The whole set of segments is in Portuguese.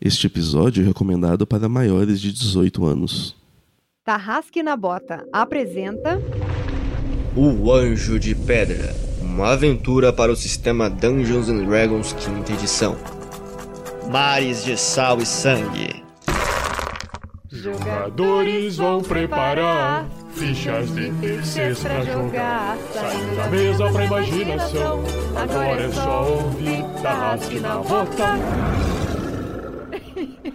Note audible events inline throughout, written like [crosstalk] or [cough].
Este episódio é recomendado para maiores de 18 anos. Tarrasque na Bota apresenta. O Anjo de Pedra uma aventura para o sistema Dungeons and Dragons quinta edição. Mares de sal e sangue. Jogadores vão preparar fichas de terceiros pra jogar. Saindo da mesa pra imaginação. Agora é só ouvir Tarrasque na Bota.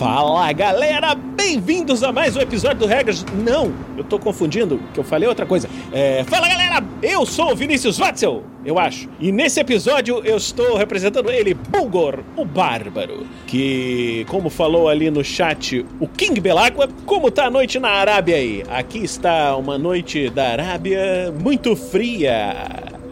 Fala galera, bem-vindos a mais um episódio do Regras. Não, eu tô confundindo, que eu falei outra coisa. É, fala galera, eu sou o Vinícius Watzel, eu acho. E nesse episódio eu estou representando ele, Bulgor, o Bárbaro. Que, como falou ali no chat o King Belagua, como tá a noite na Arábia aí? Aqui está uma noite da Arábia muito fria,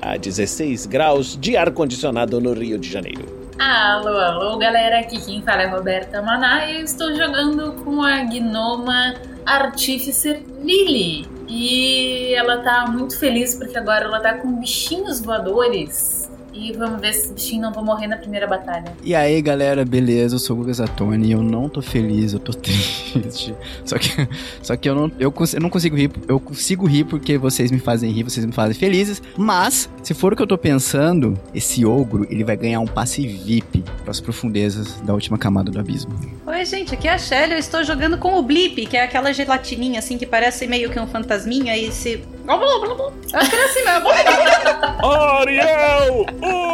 a 16 graus de ar-condicionado no Rio de Janeiro. Alô, alô, galera, aqui quem fala é Roberta Maná e eu estou jogando com a Gnoma Artificer Lily. E ela tá muito feliz porque agora ela tá com bichinhos voadores e vamos ver se esse bichinho não vou morrer na primeira batalha. E aí, galera, beleza? Eu sou o Lucas Atoni. Eu não tô feliz, eu tô [laughs] triste. Só que, só que eu, não, eu, eu não consigo rir. Eu consigo rir porque vocês me fazem rir, vocês me fazem felizes. Mas, se for o que eu tô pensando, esse ogro, ele vai ganhar um passe VIP para as profundezas da última camada do abismo. Oi, gente, aqui é a Shelly. Eu estou jogando com o Blip, que é aquela gelatininha assim que parece meio que um fantasminha e se. Acho que era assim mesmo. [laughs] Ariel!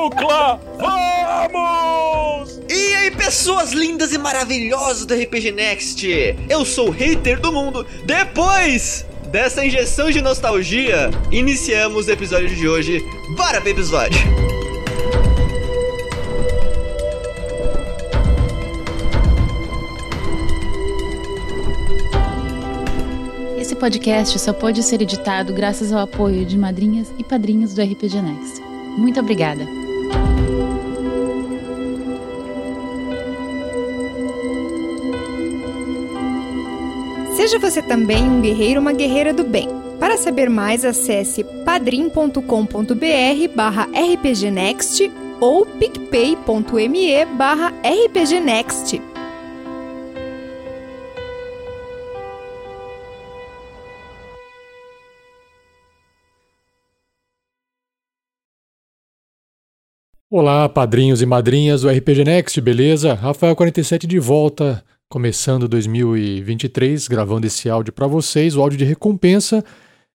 Ucla, vamos! E aí, pessoas lindas e maravilhosas do RPG Next! Eu sou o hater do mundo. Depois dessa injeção de nostalgia, iniciamos o episódio de hoje. Bora pro episódio! Esse podcast só pode ser editado graças ao apoio de madrinhas e padrinhos do RPG Next. Muito obrigada! Seja você também um guerreiro ou uma guerreira do bem. Para saber mais, acesse padrim.com.br barra rpgnext ou picpay.me barra rpgnext. Olá, padrinhos e madrinhas do RPG Next, beleza? Rafael47 de volta, começando 2023, gravando esse áudio para vocês, o áudio de recompensa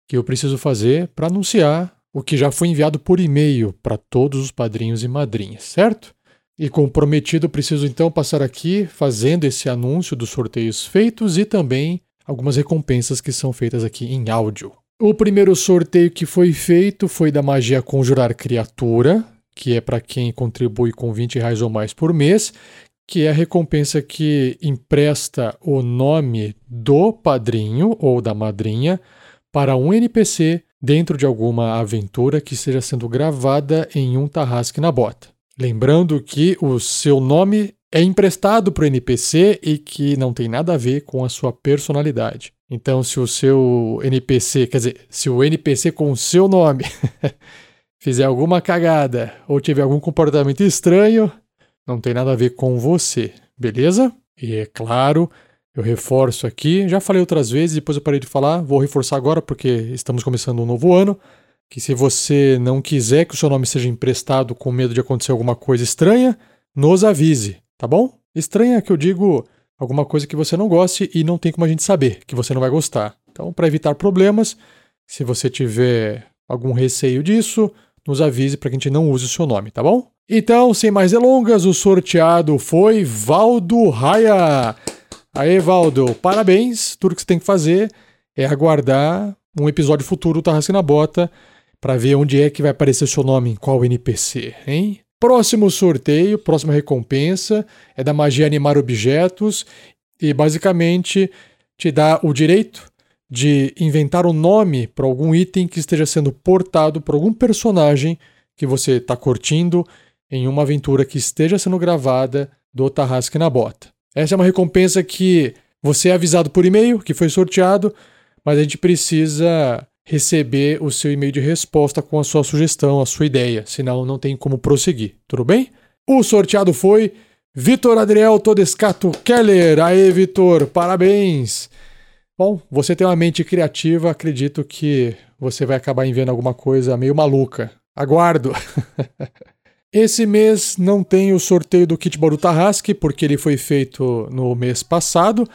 que eu preciso fazer para anunciar o que já foi enviado por e-mail para todos os padrinhos e madrinhas, certo? E como prometido, preciso então passar aqui fazendo esse anúncio dos sorteios feitos e também algumas recompensas que são feitas aqui em áudio. O primeiro sorteio que foi feito foi da magia Conjurar Criatura, que é para quem contribui com 20 reais ou mais por mês, que é a recompensa que empresta o nome do padrinho ou da madrinha para um NPC dentro de alguma aventura que esteja sendo gravada em um tarrasque na bota. Lembrando que o seu nome é emprestado para o NPC e que não tem nada a ver com a sua personalidade. Então, se o seu NPC, quer dizer, se o NPC com o seu nome [laughs] fizer alguma cagada ou tiver algum comportamento estranho, não tem nada a ver com você, beleza? E é claro, eu reforço aqui, já falei outras vezes, depois eu parei de falar, vou reforçar agora porque estamos começando um novo ano, que se você não quiser que o seu nome seja emprestado com medo de acontecer alguma coisa estranha, nos avise, tá bom? Estranha que eu digo alguma coisa que você não goste e não tem como a gente saber que você não vai gostar. Então, para evitar problemas, se você tiver algum receio disso, nos avise para que a gente não use o seu nome, tá bom? Então, sem mais delongas, o sorteado foi Valdo Raia. Aê, Valdo, parabéns. Tudo que você tem que fazer é aguardar um episódio futuro do Tarrasque na Bota para ver onde é que vai aparecer o seu nome em qual NPC, hein? Próximo sorteio, próxima recompensa é da magia animar objetos e basicamente te dá o direito de inventar um nome para algum item que esteja sendo portado por algum personagem que você está curtindo em uma aventura que esteja sendo gravada do Tarrasque na Bota. Essa é uma recompensa que você é avisado por e-mail, que foi sorteado, mas a gente precisa receber o seu e-mail de resposta com a sua sugestão, a sua ideia, senão não tem como prosseguir, tudo bem? O sorteado foi Vitor Adriel Todescato Keller. Aê, Vitor, parabéns! Bom, você tem uma mente criativa, acredito que você vai acabar enviando alguma coisa meio maluca. Aguardo! [laughs] Esse mês não tem o sorteio do kit Baru Tarrasque, porque ele foi feito no mês passado,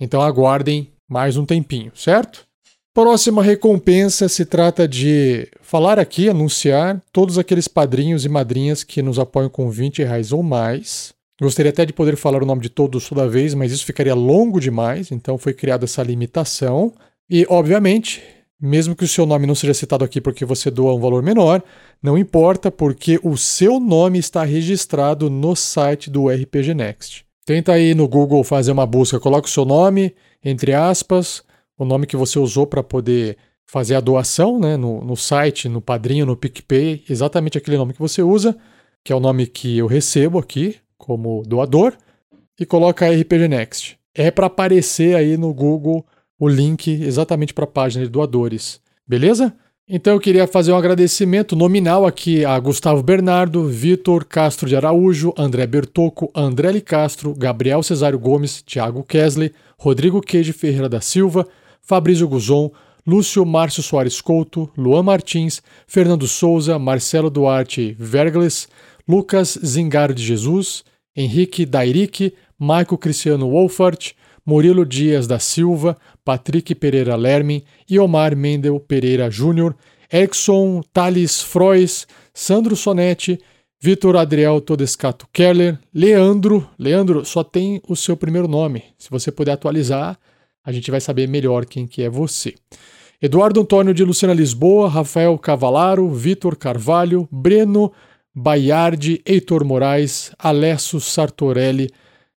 então aguardem mais um tempinho, certo? Próxima recompensa se trata de falar aqui, anunciar todos aqueles padrinhos e madrinhas que nos apoiam com 20 reais ou mais. Gostaria até de poder falar o nome de todos toda vez, mas isso ficaria longo demais, então foi criada essa limitação. E, obviamente, mesmo que o seu nome não seja citado aqui porque você doa um valor menor, não importa, porque o seu nome está registrado no site do RPG Next. Tenta aí no Google fazer uma busca, coloca o seu nome, entre aspas, o nome que você usou para poder fazer a doação né, no, no site, no Padrinho, no PicPay, exatamente aquele nome que você usa, que é o nome que eu recebo aqui como doador, e coloca RPG Next. É para aparecer aí no Google o link exatamente para a página de doadores, beleza? Então eu queria fazer um agradecimento nominal aqui a Gustavo Bernardo, Vitor Castro de Araújo, André Bertocco, André. Castro, Gabriel Cesário Gomes, Thiago Kesley, Rodrigo Queijo Ferreira da Silva, Fabrício Guzon, Lúcio Márcio Soares Couto, Luan Martins, Fernando Souza, Marcelo Duarte Vergles, Lucas Zingaro de Jesus, Henrique Dairique, Maico Cristiano Wolfart, Murilo Dias da Silva, Patrick Pereira Lermin, Iomar Mendel Pereira Júnior, Erickson Thales Frois, Sandro Sonetti, Vitor Adriel Todescato Keller, Leandro. Leandro, só tem o seu primeiro nome. Se você puder atualizar, a gente vai saber melhor quem que é você. Eduardo Antônio de Luciana Lisboa, Rafael Cavalaro, Vitor Carvalho, Breno Baiardi, Heitor Moraes, Alessio Sartorelli,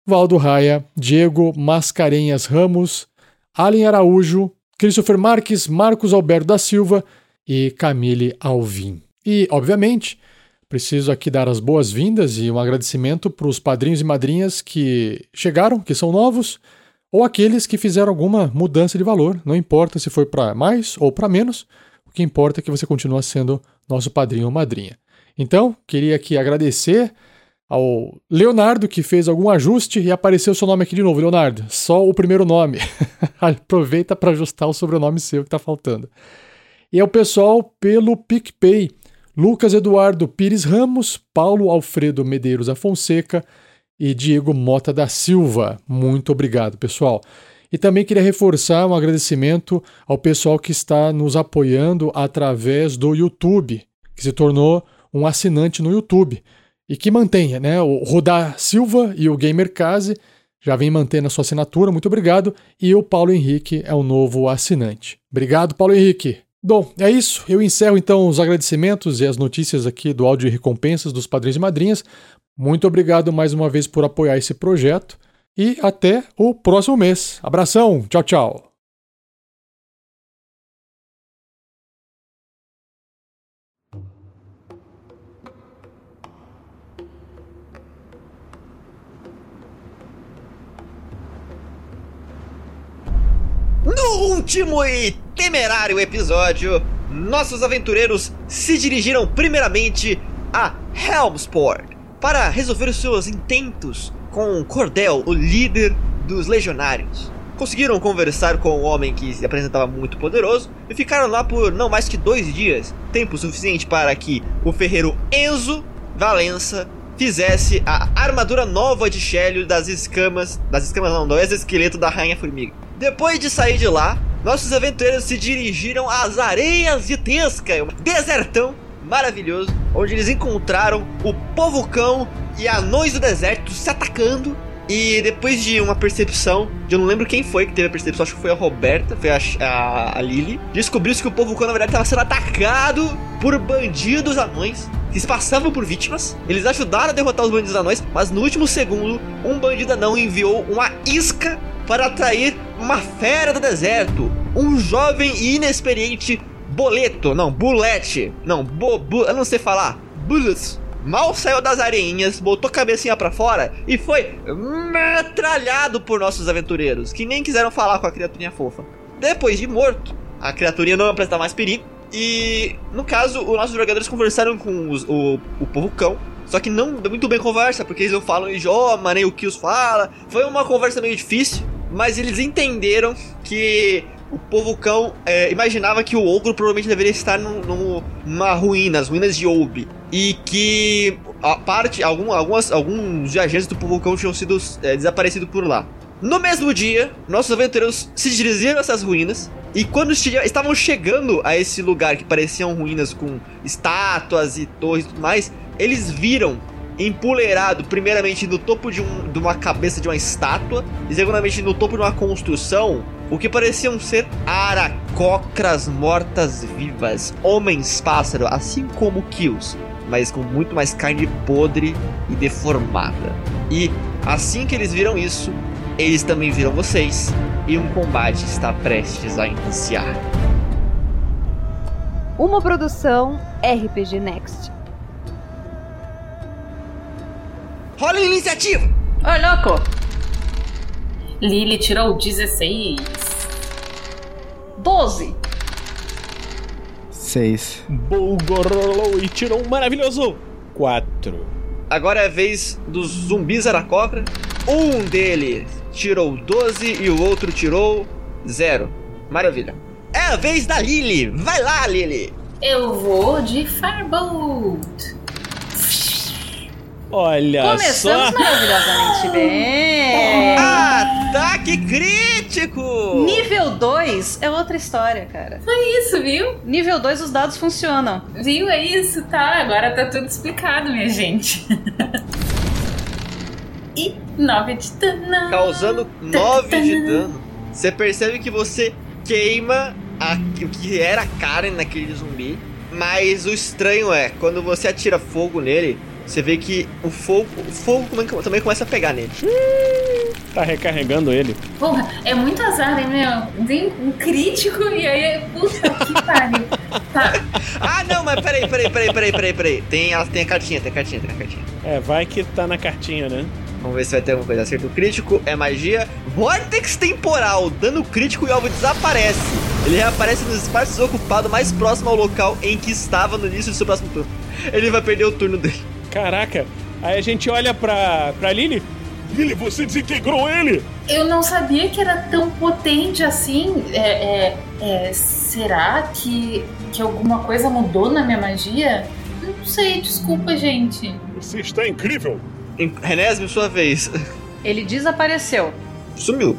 Valdo Raia, Diego Mascarenhas Ramos, Allen Araújo, Christopher Marques, Marcos Alberto da Silva e Camille Alvim. E, obviamente, preciso aqui dar as boas-vindas e um agradecimento para os padrinhos e madrinhas que chegaram, que são novos, ou aqueles que fizeram alguma mudança de valor, não importa se foi para mais ou para menos, o que importa é que você continua sendo nosso padrinho ou madrinha. Então, queria aqui agradecer ao Leonardo que fez algum ajuste e apareceu o seu nome aqui de novo, Leonardo. Só o primeiro nome. [laughs] Aproveita para ajustar o sobrenome seu que está faltando. E é o pessoal pelo PicPay. Lucas Eduardo Pires Ramos, Paulo Alfredo Medeiros Afonseca, e Diego Mota da Silva. Muito obrigado, pessoal. E também queria reforçar um agradecimento ao pessoal que está nos apoiando através do YouTube, que se tornou um assinante no YouTube e que mantém, né? O Rodar Silva e o Gamer Case já vem mantendo a sua assinatura, muito obrigado. E o Paulo Henrique é o novo assinante. Obrigado, Paulo Henrique. Bom, é isso. Eu encerro então os agradecimentos e as notícias aqui do áudio e recompensas dos padrinhos e madrinhas. Muito obrigado mais uma vez por apoiar esse projeto e até o próximo mês. Abração, tchau, tchau. No último e temerário episódio, nossos aventureiros se dirigiram primeiramente a Helmsport para resolver os seus intentos com Cordel, o líder dos legionários. Conseguiram conversar com o homem que se apresentava muito poderoso e ficaram lá por não mais que dois dias, tempo suficiente para que o ferreiro Enzo Valença fizesse a armadura nova de Shelley das escamas, das escamas não, do exoesqueleto da Rainha Formiga. Depois de sair de lá, nossos aventureiros se dirigiram às areias de Tesca, um desertão maravilhoso, onde eles encontraram o povo cão e anões do deserto se atacando. E depois de uma percepção, eu não lembro quem foi que teve a percepção, acho que foi a Roberta, foi a, a, a Lily, descobriu-se que o povo cão na verdade estava sendo atacado por bandidos anões que se passavam por vítimas. Eles ajudaram a derrotar os bandidos anões, mas no último segundo, um bandido anão enviou uma isca para atrair uma fera do deserto, um jovem e inexperiente boleto, não, bulete, não, bo, bu, eu não sei falar, bullet, mal saiu das areinhas, botou a cabecinha pra fora e foi metralhado por nossos aventureiros, que nem quiseram falar com a criaturinha fofa. Depois de morto, a criaturinha não apresenta mais perigo. E no caso, os nossos jogadores conversaram com os- o, o povo cão. Só que não deu muito bem conversa, porque eles não falam idioma, nem o que os fala. Foi uma conversa meio difícil, mas eles entenderam que o povo cão é, imaginava que o ogro provavelmente deveria estar num- num- numa ruína, as ruínas de Oube. E que a parte, algum, algumas, alguns viajantes do povo cão tinham sido é, desaparecidos por lá. No mesmo dia, nossos aventureiros se dirigiram a essas ruínas. E quando estavam chegando a esse lugar que pareciam ruínas com estátuas e torres e tudo mais, eles viram empoleirado, primeiramente no topo de, um- de uma cabeça de uma estátua, e segundamente no topo de uma construção, o que pareciam ser aracocras mortas-vivas, homens-pássaro, assim como Kills, mas com muito mais carne podre e deformada. E assim que eles viram isso, eles também viram vocês, e um combate está prestes a iniciar. Uma produção RPG Next. Rola a iniciativa! Ô, louco! Lily tirou 16. 12. Seis. Bulgorolou e tirou um maravilhoso 4. Agora é a vez dos zumbis aracocra. Um deles tirou 12 e o outro tirou 0. Maravilha. É a vez da Lily. Vai lá, Lily. Eu vou de Firebolt. Olha Começamos só. maravilhosamente bem. Ataque crítico! Nível 2 é outra história, cara. Foi isso, viu? Nível 2 os dados funcionam. Viu? É isso, tá? Agora tá tudo explicado, minha gente. [laughs] e 9 de dano. Causando 9 de dano. Você percebe que você queima a- o que era a Karen naquele zumbi. Mas o estranho é, quando você atira fogo nele, você vê que o fogo, o fogo também começa a pegar nele. Tá recarregando ele. Porra, é muito azar, né, meu? Tem um crítico e aí. Puta que pariu. Tá. [laughs] Ah, não, mas peraí, peraí, peraí, peraí, peraí, peraí. Tem a, tem a cartinha, tem a cartinha, tem a cartinha. É, vai que tá na cartinha, né? Vamos ver se vai ter alguma coisa. Acerto crítico é magia. Vortex temporal. Dano crítico e o alvo desaparece. Ele reaparece nos espaços ocupados mais próximo ao local em que estava no início do seu próximo turno. Ele vai perder o turno dele. Caraca. Aí a gente olha pra, pra Lily. Lily, você desintegrou ele! Eu não sabia que era tão potente assim. É, é, é, será que, que alguma coisa mudou na minha magia? Não sei, desculpa, gente. Você está incrível. Renésimo, sua vez. Ele desapareceu. Sumiu.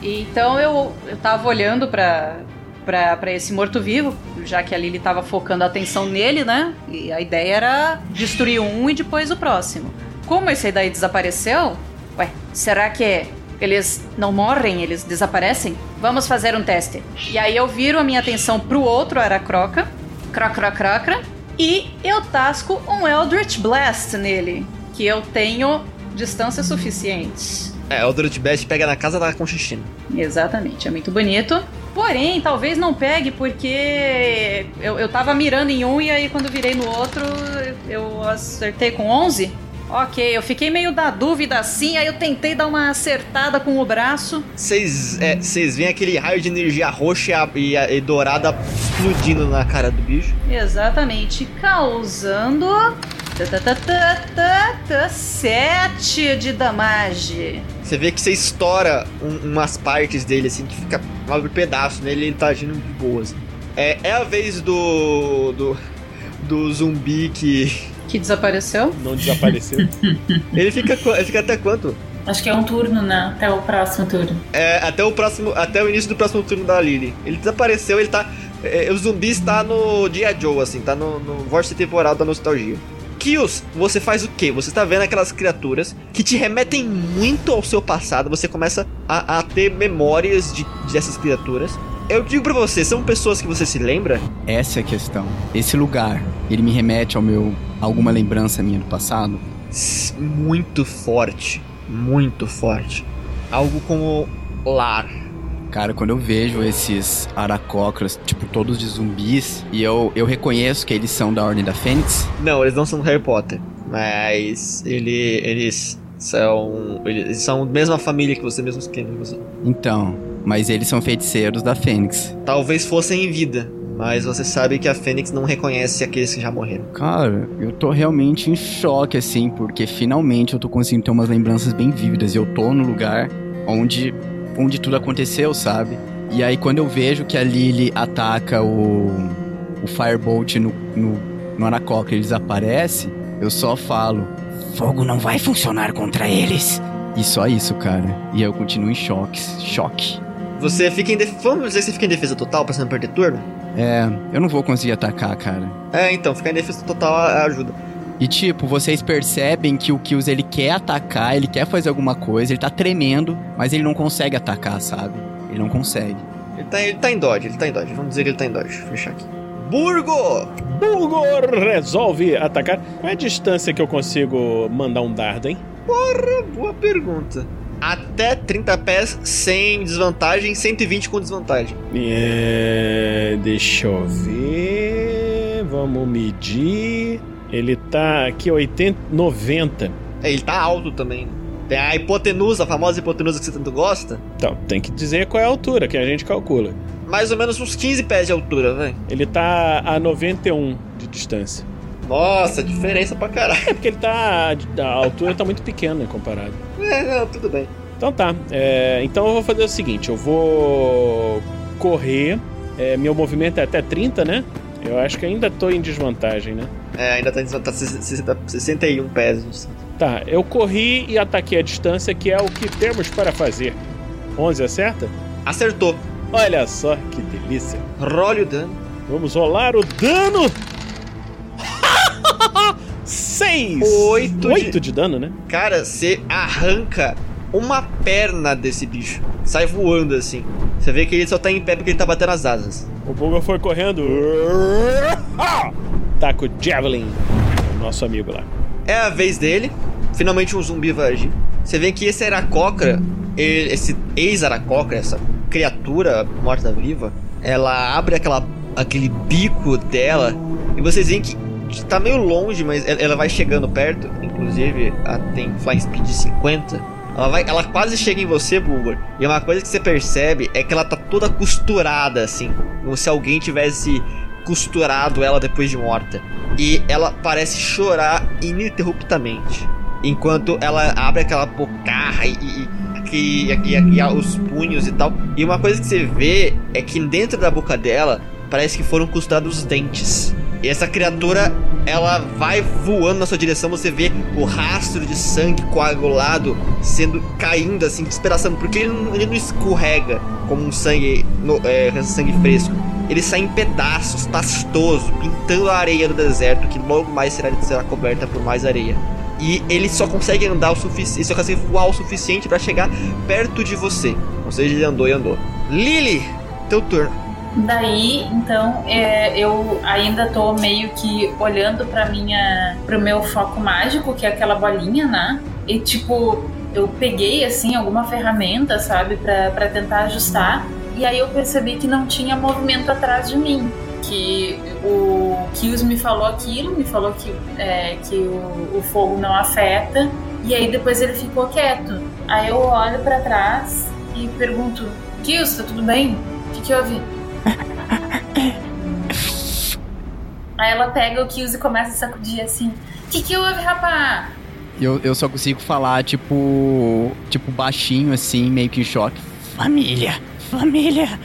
E Então eu, eu tava olhando pra, pra esse morto-vivo, já que a Lily tava focando a atenção nele, né? E a ideia era destruir um e depois o próximo. Como esse daí desapareceu, ué, será que eles não morrem, eles desaparecem? Vamos fazer um teste. E aí eu viro a minha atenção pro outro Aracroca, crocra crocra, e eu tasco um Eldritch Blast nele, que eu tenho distância suficiente. É, Dorothy Best pega na casa da Conchichina. Exatamente, é muito bonito. Porém, talvez não pegue porque eu, eu tava mirando em um e aí quando virei no outro eu acertei com 11. Ok, eu fiquei meio da dúvida assim, aí eu tentei dar uma acertada com o braço. Vocês é, veem aquele raio de energia roxa e, e, e dourada explodindo na cara do bicho. Exatamente, causando. Tá, tá, tá, tá, tá, tá, sete de damage. Você vê que você estoura um- umas partes dele, assim, que fica um pedaço nele e ele tá agindo de boas. É, é a vez do. do. do zumbi que. Que desapareceu? Não desapareceu. Ele fica, ele fica até quanto? Acho que é um turno, né? Até o próximo turno. É, até o próximo. Até o início do próximo turno da Lily. Ele desapareceu, ele tá. é, o zumbi está no dia Joe, assim, tá no, no vórtice temporal da nostalgia. Kills, você faz o quê? Você tá vendo aquelas criaturas que te remetem muito ao seu passado. Você começa a, a ter memórias de, dessas criaturas. Eu digo pra você, são pessoas que você se lembra? Essa é a questão. Esse lugar, ele me remete ao meu. alguma lembrança minha do passado? Muito forte. Muito forte. Algo como lar. Cara, quando eu vejo esses aracocras, tipo, todos de zumbis, e eu, eu reconheço que eles são da Ordem da Fênix, Não, eles não são do Harry Potter. Mas ele, eles são. Eles são a mesma família que você, mesmo esquema que você. Então, mas eles são feiticeiros da Fênix. Talvez fossem em vida. Mas você sabe que a Fênix não reconhece aqueles que já morreram. Cara, eu tô realmente em choque, assim, porque finalmente eu tô conseguindo ter umas lembranças bem vívidas. Eu tô no lugar onde, onde tudo aconteceu, sabe? E aí quando eu vejo que a Lily ataca o, o Firebolt no, no, no Anacoca e ele desaparece, eu só falo: Fogo não vai funcionar contra eles. E só isso, cara. E eu continuo em choque. Choque. Você fica em defesa. Vamos dizer que você fica em defesa total pra você não perder turno? É, eu não vou conseguir atacar, cara. É, então, ficar em defesa total ajuda. E tipo, vocês percebem que o Kills ele quer atacar, ele quer fazer alguma coisa, ele tá tremendo, mas ele não consegue atacar, sabe? Ele não consegue. Ele tá, ele tá em dodge, ele tá em dodge. Vamos dizer que ele tá em dodge. Deixa eu fechar aqui. Burgo! Bulgor resolve atacar. Qual é a distância que eu consigo mandar um dardo, hein? Porra, boa pergunta. Até 30 pés sem desvantagem, 120 com desvantagem. É, deixa eu ver. Vamos medir. Ele tá aqui 80, 90. É, ele tá alto também. Tem a hipotenusa, a famosa hipotenusa que você tanto gosta. Então, tem que dizer qual é a altura que a gente calcula. Mais ou menos uns 15 pés de altura, velho. Ele tá a 91 de distância. Nossa, diferença pra caralho. É porque ele tá. A altura tá muito pequena comparado. É, não, tudo bem. Então tá. é, então eu vou fazer o seguinte: eu vou correr. é, meu movimento é até 30, né? Eu acho que ainda tô em desvantagem, né? É, ainda tá 60, 61 pés de distância. Tá, eu corri e ataquei a distância, que é o que temos para fazer. 11 acerta? Acertou. Olha só que delícia. Role o dano. Vamos rolar o dano. [laughs] 6! Oito de- 8 de dano, né? Cara, você arranca uma perna desse bicho. Sai voando assim. Você vê que ele só tá em pé porque ele tá batendo as asas. O Bulga foi correndo. [laughs] Taca o Javelin. Nosso amigo lá. É a vez dele. Finalmente um zumbi vai agir. Você vê que esse Aracocra, esse ex-Aracocra, essa criatura morta-viva, ela abre aquela, aquele bico dela e vocês veem que tá meio longe, mas ela- vai chegando perto. Inclusive, ela tem Flying Speed de 50. Ela, vai, ela quase chega em você, Bulgor. E uma coisa que você percebe é que ela tá toda costurada, assim. Como se alguém tivesse costurado ela depois de morta. E ela parece chorar ininterruptamente. Enquanto ela abre aquela bocarra e, e, e, e- e- e os punhos e tal. E uma coisa que você vê é que dentro da boca dela parece que foram costurados os dentes. E essa criatura, ela vai voando na sua direção, você vê o rastro de sangue coagulado sendo caindo assim, despedaçando, porque ele não, ele não escorrega como um sangue, no- é, sangue fresco. Ele sai em pedaços, pastoso, pintando a areia do deserto, que logo mais será, será coberta por mais areia. E ele só consegue andar o suficiente, só consegue voar o suficiente pra chegar perto de você. Ou seja, ele andou e andou. Lily, teu turno. Daí, então, é, eu ainda tô meio que olhando pra minha, pro meu foco mágico, que é aquela bolinha, né? E tipo, eu peguei assim alguma ferramenta, sabe, pra tentar ajustar. E aí eu percebi que não tinha movimento atrás de mim. Que o Kills me falou aquilo, me falou que, é, que o, o fogo não afeta. E aí depois ele ficou quieto. Aí eu olho pra trás e pergunto: Kills, tá tudo bem? O que, que houve? Aí ela pega o Kills e começa a sacudir assim: Que que houve, rapá? Eu, eu só consigo falar, tipo. Tipo, baixinho, assim, meio que em choque. Família! Família!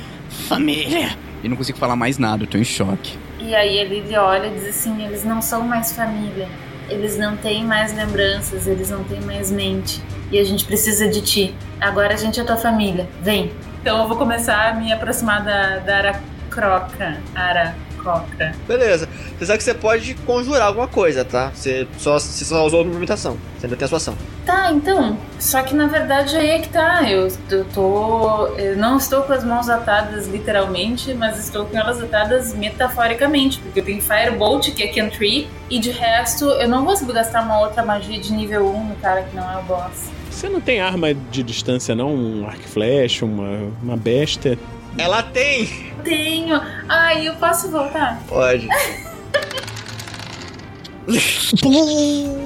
Família! E não consigo falar mais nada, eu tô em choque. E aí a Lily olha e diz assim: Eles não são mais família. Eles não têm mais lembranças, eles não têm mais mente. E a gente precisa de ti. Agora a gente é tua família. Vem. Então eu vou começar a me aproximar da, da Aracroca. Aracroca. Beleza. Você sabe que você pode conjurar alguma coisa, tá? Você só, você só usou a movimentação. Você ainda tem a sua ação. Tá, então. Só que na verdade aí é que tá. Eu, eu tô. Eu não estou com as mãos atadas literalmente, mas estou com elas atadas metaforicamente. Porque eu tenho Firebolt, que é Cantree, e de resto eu não consigo gastar uma outra magia de nível 1 no cara que não é o boss. Você não tem arma de distância, não? Um arco e flecha, uma, uma besta? Ela tem! Tenho! Ai, eu posso voltar? Pode.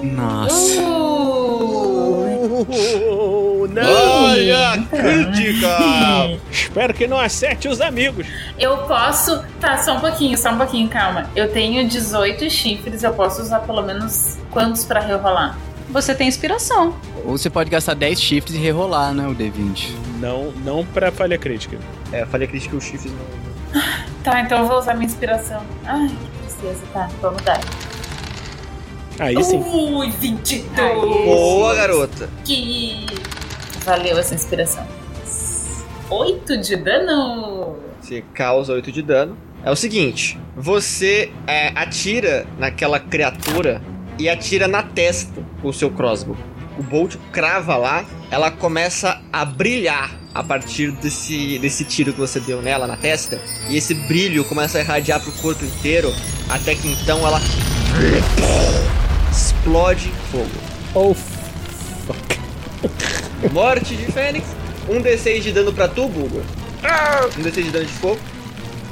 Nossa. Não! Olha, crítica! [laughs] Espero que não acerte os amigos. Eu posso. Tá, só um pouquinho, só um pouquinho, calma. Eu tenho 18 chifres, eu posso usar pelo menos quantos pra rerolar? Você tem inspiração. Ou você pode gastar 10 shifts e rerolar, né, o D20. Não, não pra falha crítica. É, falei crítica os chifres não. Tá, então eu vou usar minha inspiração. Ai, que tristeza, tá, vamos dar. Aí sim. Ui, 22! Boa, garota. Que valeu essa inspiração. 8 de dano! Você causa 8 de dano. É o seguinte, você é, atira naquela criatura e atira na testa com o seu crossbow. O bolt crava lá, ela começa a brilhar a partir desse, desse tiro que você deu nela na testa. E esse brilho começa a irradiar pro corpo inteiro, até que então ela explode em fogo. Oh, [laughs] Morte de Fênix. Um D6 de dano pra tu, Bulgur. Um D6 de dano de fogo.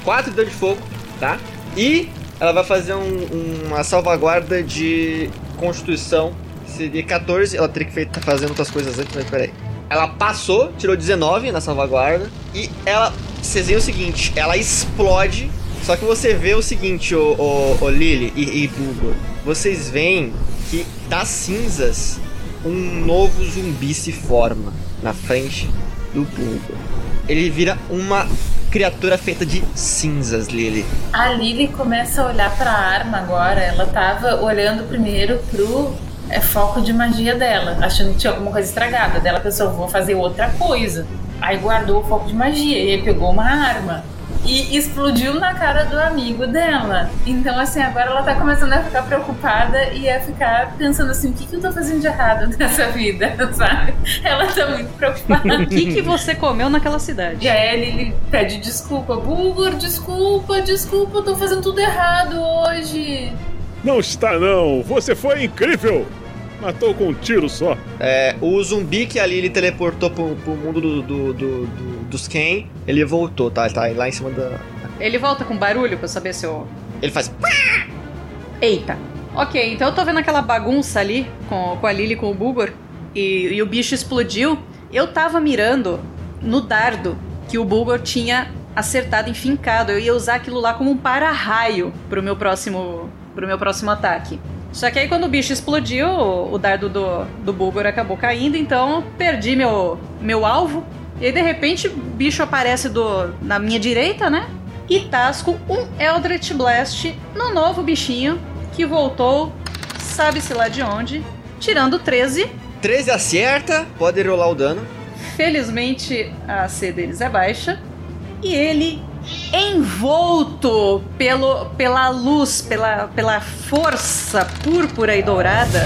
4 de dano de fogo, tá? E ela vai fazer um- uma salvaguarda de constituição. Seria 14. Ela teria que estar fazendo outras coisas antes, mas peraí. Ela passou, tirou 19 na salvaguarda. E ela. Vocês veem o seguinte: ela explode. Só que você vê o seguinte, ô, ô, ô Lily e, e Bulgur. Vocês veem que das cinzas um novo zumbi se forma na frente do Bulgur. Ele vira uma criatura feita de cinzas, Lily. A Lily começa a olhar pra arma agora. Ela tava olhando primeiro pro é, foco de magia dela, achando que tinha alguma coisa estragada. Dela pensou, vou fazer outra coisa. Aí guardou o foco de magia e pegou uma arma. E explodiu na cara do amigo dela. Então, assim, agora ela tá começando a ficar preocupada e a ficar pensando assim: o que, que eu tô fazendo de errado [laughs] nessa vida, sabe? Ela tá muito preocupada. O que, que você comeu naquela cidade? E aí ele pede desculpa. Bulgur, desculpa, desculpa, eu tô fazendo tudo errado hoje. Não está não, você foi incrível! Matou com um tiro só. É, o zumbi que a Lily teleportou pro, pro mundo do, do- do- do- dos Ken, ele voltou, tá? Ele tá lá em cima da. Ele volta com barulho pra saber se eu. Ele faz. Eita. Ok, então eu tô vendo aquela bagunça ali com, com a Lily e com o Bulgor e, e o bicho explodiu. Eu tava mirando no dardo que o Bulgor tinha acertado e fincado. Eu ia usar aquilo lá como um para-raio pro meu próximo pro meu próximo ataque. Só que aí quando o bicho explodiu, o dardo do, do Bulgor acabou caindo, então perdi meu, meu alvo. E aí de repente o bicho aparece do, na minha direita, né? E tasco um Eldritch Blast no novo bichinho que voltou, sabe-se lá de onde, tirando 13. 13 acerta, pode rolar o dano. Felizmente a C deles é baixa. E ele, envolto pelo, pela luz, pela, pela força púrpura e dourada,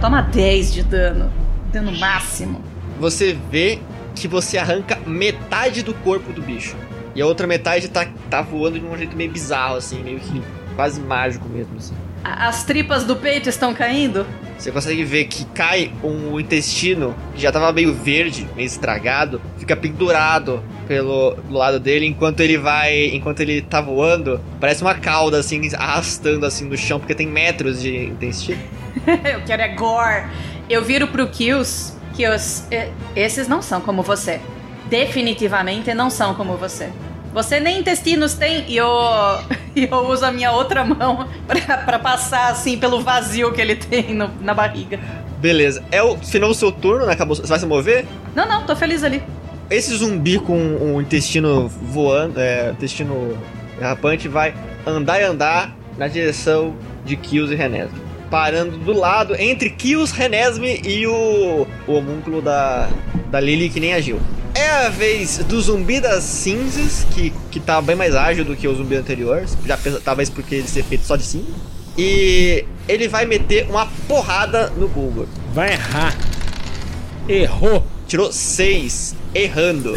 toma 10 de dano. Dano máximo. Você vê que você arranca metade do corpo do bicho. E a outra metade tá, tá voando de um jeito meio bizarro, assim, meio que quase mágico mesmo, assim. As tripas do peito estão caindo? Você consegue ver que cai um intestino que já tava meio verde, meio estragado, fica pendurado pelo do lado dele enquanto ele vai, enquanto ele tá voando, parece uma cauda assim arrastando assim no chão porque tem metros de intestino. [laughs] Eu quero é gore. Eu viro pro Kills. Kills, e- esses não são como você. Definitivamente não são como você. Você nem intestinos tem e eu, [laughs] eu uso a minha outra mão [laughs] pra, pra passar assim pelo vazio que ele tem no- na barriga. Beleza. É o final do seu turno, né? Acabou. Você vai se mover? Não, não, tô feliz ali. Esse zumbi com um intestino voando, é, intestino derrapante vai andar e andar na direção de Kills e Renesme. Parando do lado entre Kills, Renesme e o, o homúnculo da, da Lily que nem agiu. É a vez do zumbi das cinzas, que, que tá bem mais ágil do que o zumbi anterior. Já pensa- talvez porque ele ser feito só de cinza. E ele vai meter uma porrada no Bulgur. Vai errar. Errou. Tirou seis, errando.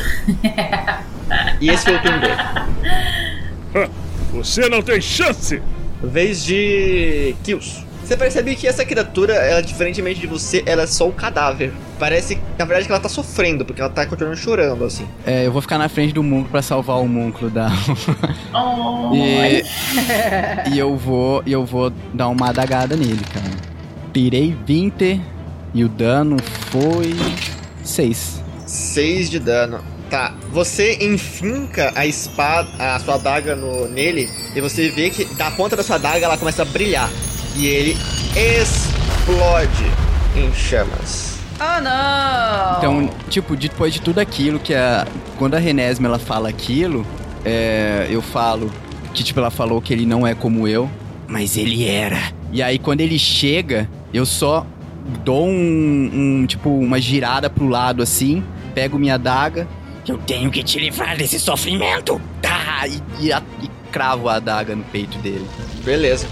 [laughs] e esse foi o turno dele. Você não tem chance! Vez de Kills. Você percebe que essa criatura, ela, diferentemente de você, ela é só um cadáver. Parece, na verdade, que ela tá sofrendo, porque ela tá continuando chorando, assim. É, eu vou ficar na frente do Múnculo pra salvar o Múnculo da. Oh, [laughs] e, e eu vou. E eu vou dar uma adagada nele, cara. Tirei 20 e o dano foi. 6. 6 de dano. Tá, você enfinca a espada, a sua adaga no, nele, e você vê que da ponta da sua adaga ela começa a brilhar. E ele explode em chamas. Ah, não! Então, tipo, depois de tudo aquilo que a. Quando a Renesme ela fala aquilo, é, eu falo que, tipo, ela falou que ele não é como eu, mas ele era. E aí, quando ele chega, eu só dou um, um tipo, uma girada pro lado assim, pego minha adaga. Eu tenho que te livrar desse sofrimento! Tá! E, e, a- e cravo a adaga no peito dele. Beleza.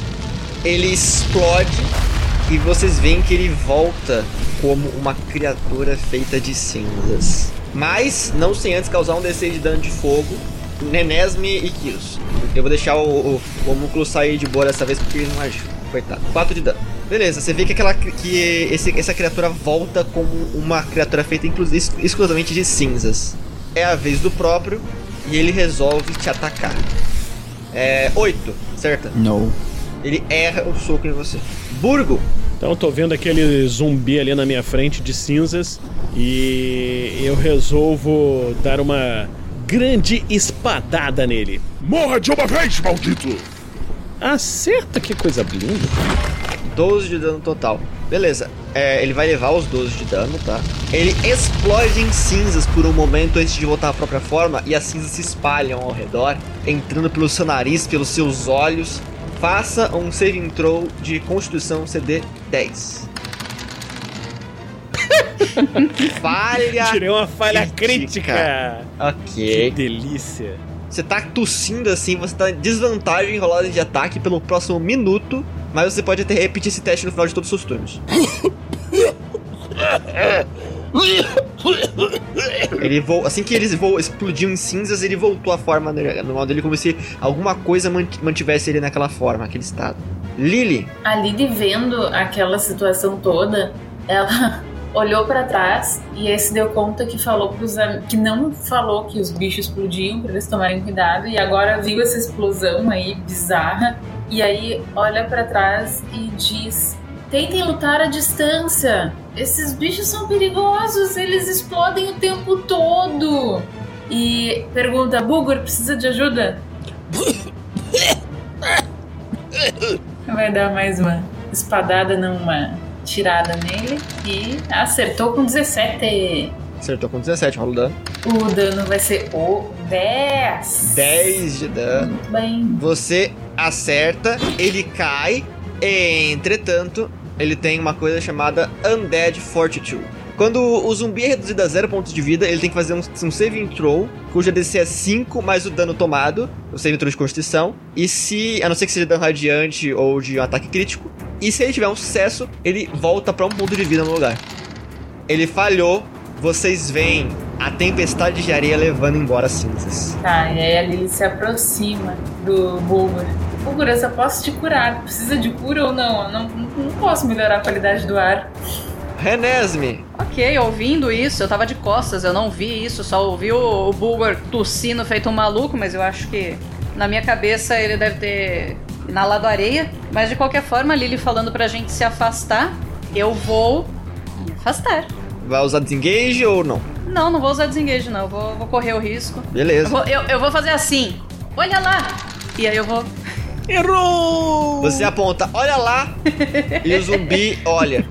Ele explode e vocês veem que ele volta como uma criatura feita de cinzas. Mas não sem antes causar um D6 de dano de fogo, Nenesme e Kiros. Eu vou deixar o, o, o homúnculo sair de boa dessa vez porque ele não agiu. Coitado. 4 de dano. Beleza, você vê que aquela que esse, essa criatura volta como uma criatura feita exclusivamente de cinzas. É a vez do próprio e ele resolve te atacar. É 8, certo? Não. Ele erra o soco em você. Burgo, Então eu tô vendo aquele zumbi ali na minha frente de cinzas e eu resolvo dar uma grande espadada nele. Morra de uma vez, maldito! Acerta, que coisa linda. 12 de dano total. Beleza, é, ele vai levar os 12 de dano, tá? Ele explode em cinzas por um momento antes de voltar à própria forma e as cinzas se espalham ao redor, entrando pelo seu nariz, pelos seus olhos. Faça um saving throw de Constituição CD 10. [laughs] Falha. Tirei uma falha crítica. crítica. Ok. Que delícia. Você tá tossindo assim, você tá em desvantagem em rolagem de ataque pelo próximo minuto, mas você pode até repetir esse teste no final de todos os seus turnos. [laughs] Ele voou, assim que ele voou, explodiu em cinzas, ele voltou à forma normal dele, como se alguma coisa mant- mantivesse ele naquela forma, aquele estado. Lily, A Lily vendo aquela situação toda, ela [laughs] olhou pra trás e aí se deu conta que falou pros que não falou que os bichos explodiam pra eles tomarem cuidado e agora viu essa explosão aí bizarra e aí olha pra trás e diz: "Tentem lutar à distância. Esses bichos são perigosos, eles explodem o tempo todo." E pergunta: "Bugor, precisa de ajuda?" Vai dar mais uma espadada numa tirada nele e acertou com 17. acertou com 17, rola o dano. O dano vai ser o 10. 10 de dano. Muito bem. Você acerta, ele cai, entretanto, ele tem uma coisa chamada Undead Fortitude. Quando o zumbi é reduzido a 0 pontos de vida, ele tem que fazer um, um saving throw, cuja DC é 5 mais o dano tomado, o saving throw de constituição. E se, a não ser que seja dano radiante ou de um ataque crítico, e se ele tiver um sucesso, ele volta pra um ponto de vida no lugar. Ele falhou, vocês veem a tempestade de areia levando embora as cinzas. Tá, e aí a Lily se aproxima do Bulgur. Eu só posso te curar. Precisa de cura ou não? Eu não, não posso melhorar a qualidade do ar. Renesme, Ok, ouvindo isso, eu tava de costas, eu não vi isso, só ouvi o, o Bulgar tossindo feito um maluco, mas eu acho que na minha cabeça ele deve ter inalado areia. Mas de qualquer forma, a Lily falando pra gente se afastar, eu vou me afastar. vai usar desengage ou não? Não, não vou usar desengage, não. Eu vou, vou correr o risco. Eu Beleza. vou, eu, eu vou fazer assim. Olha lá! E aí eu vou. Errou! Você aponta, olha lá, e o zumbi olha.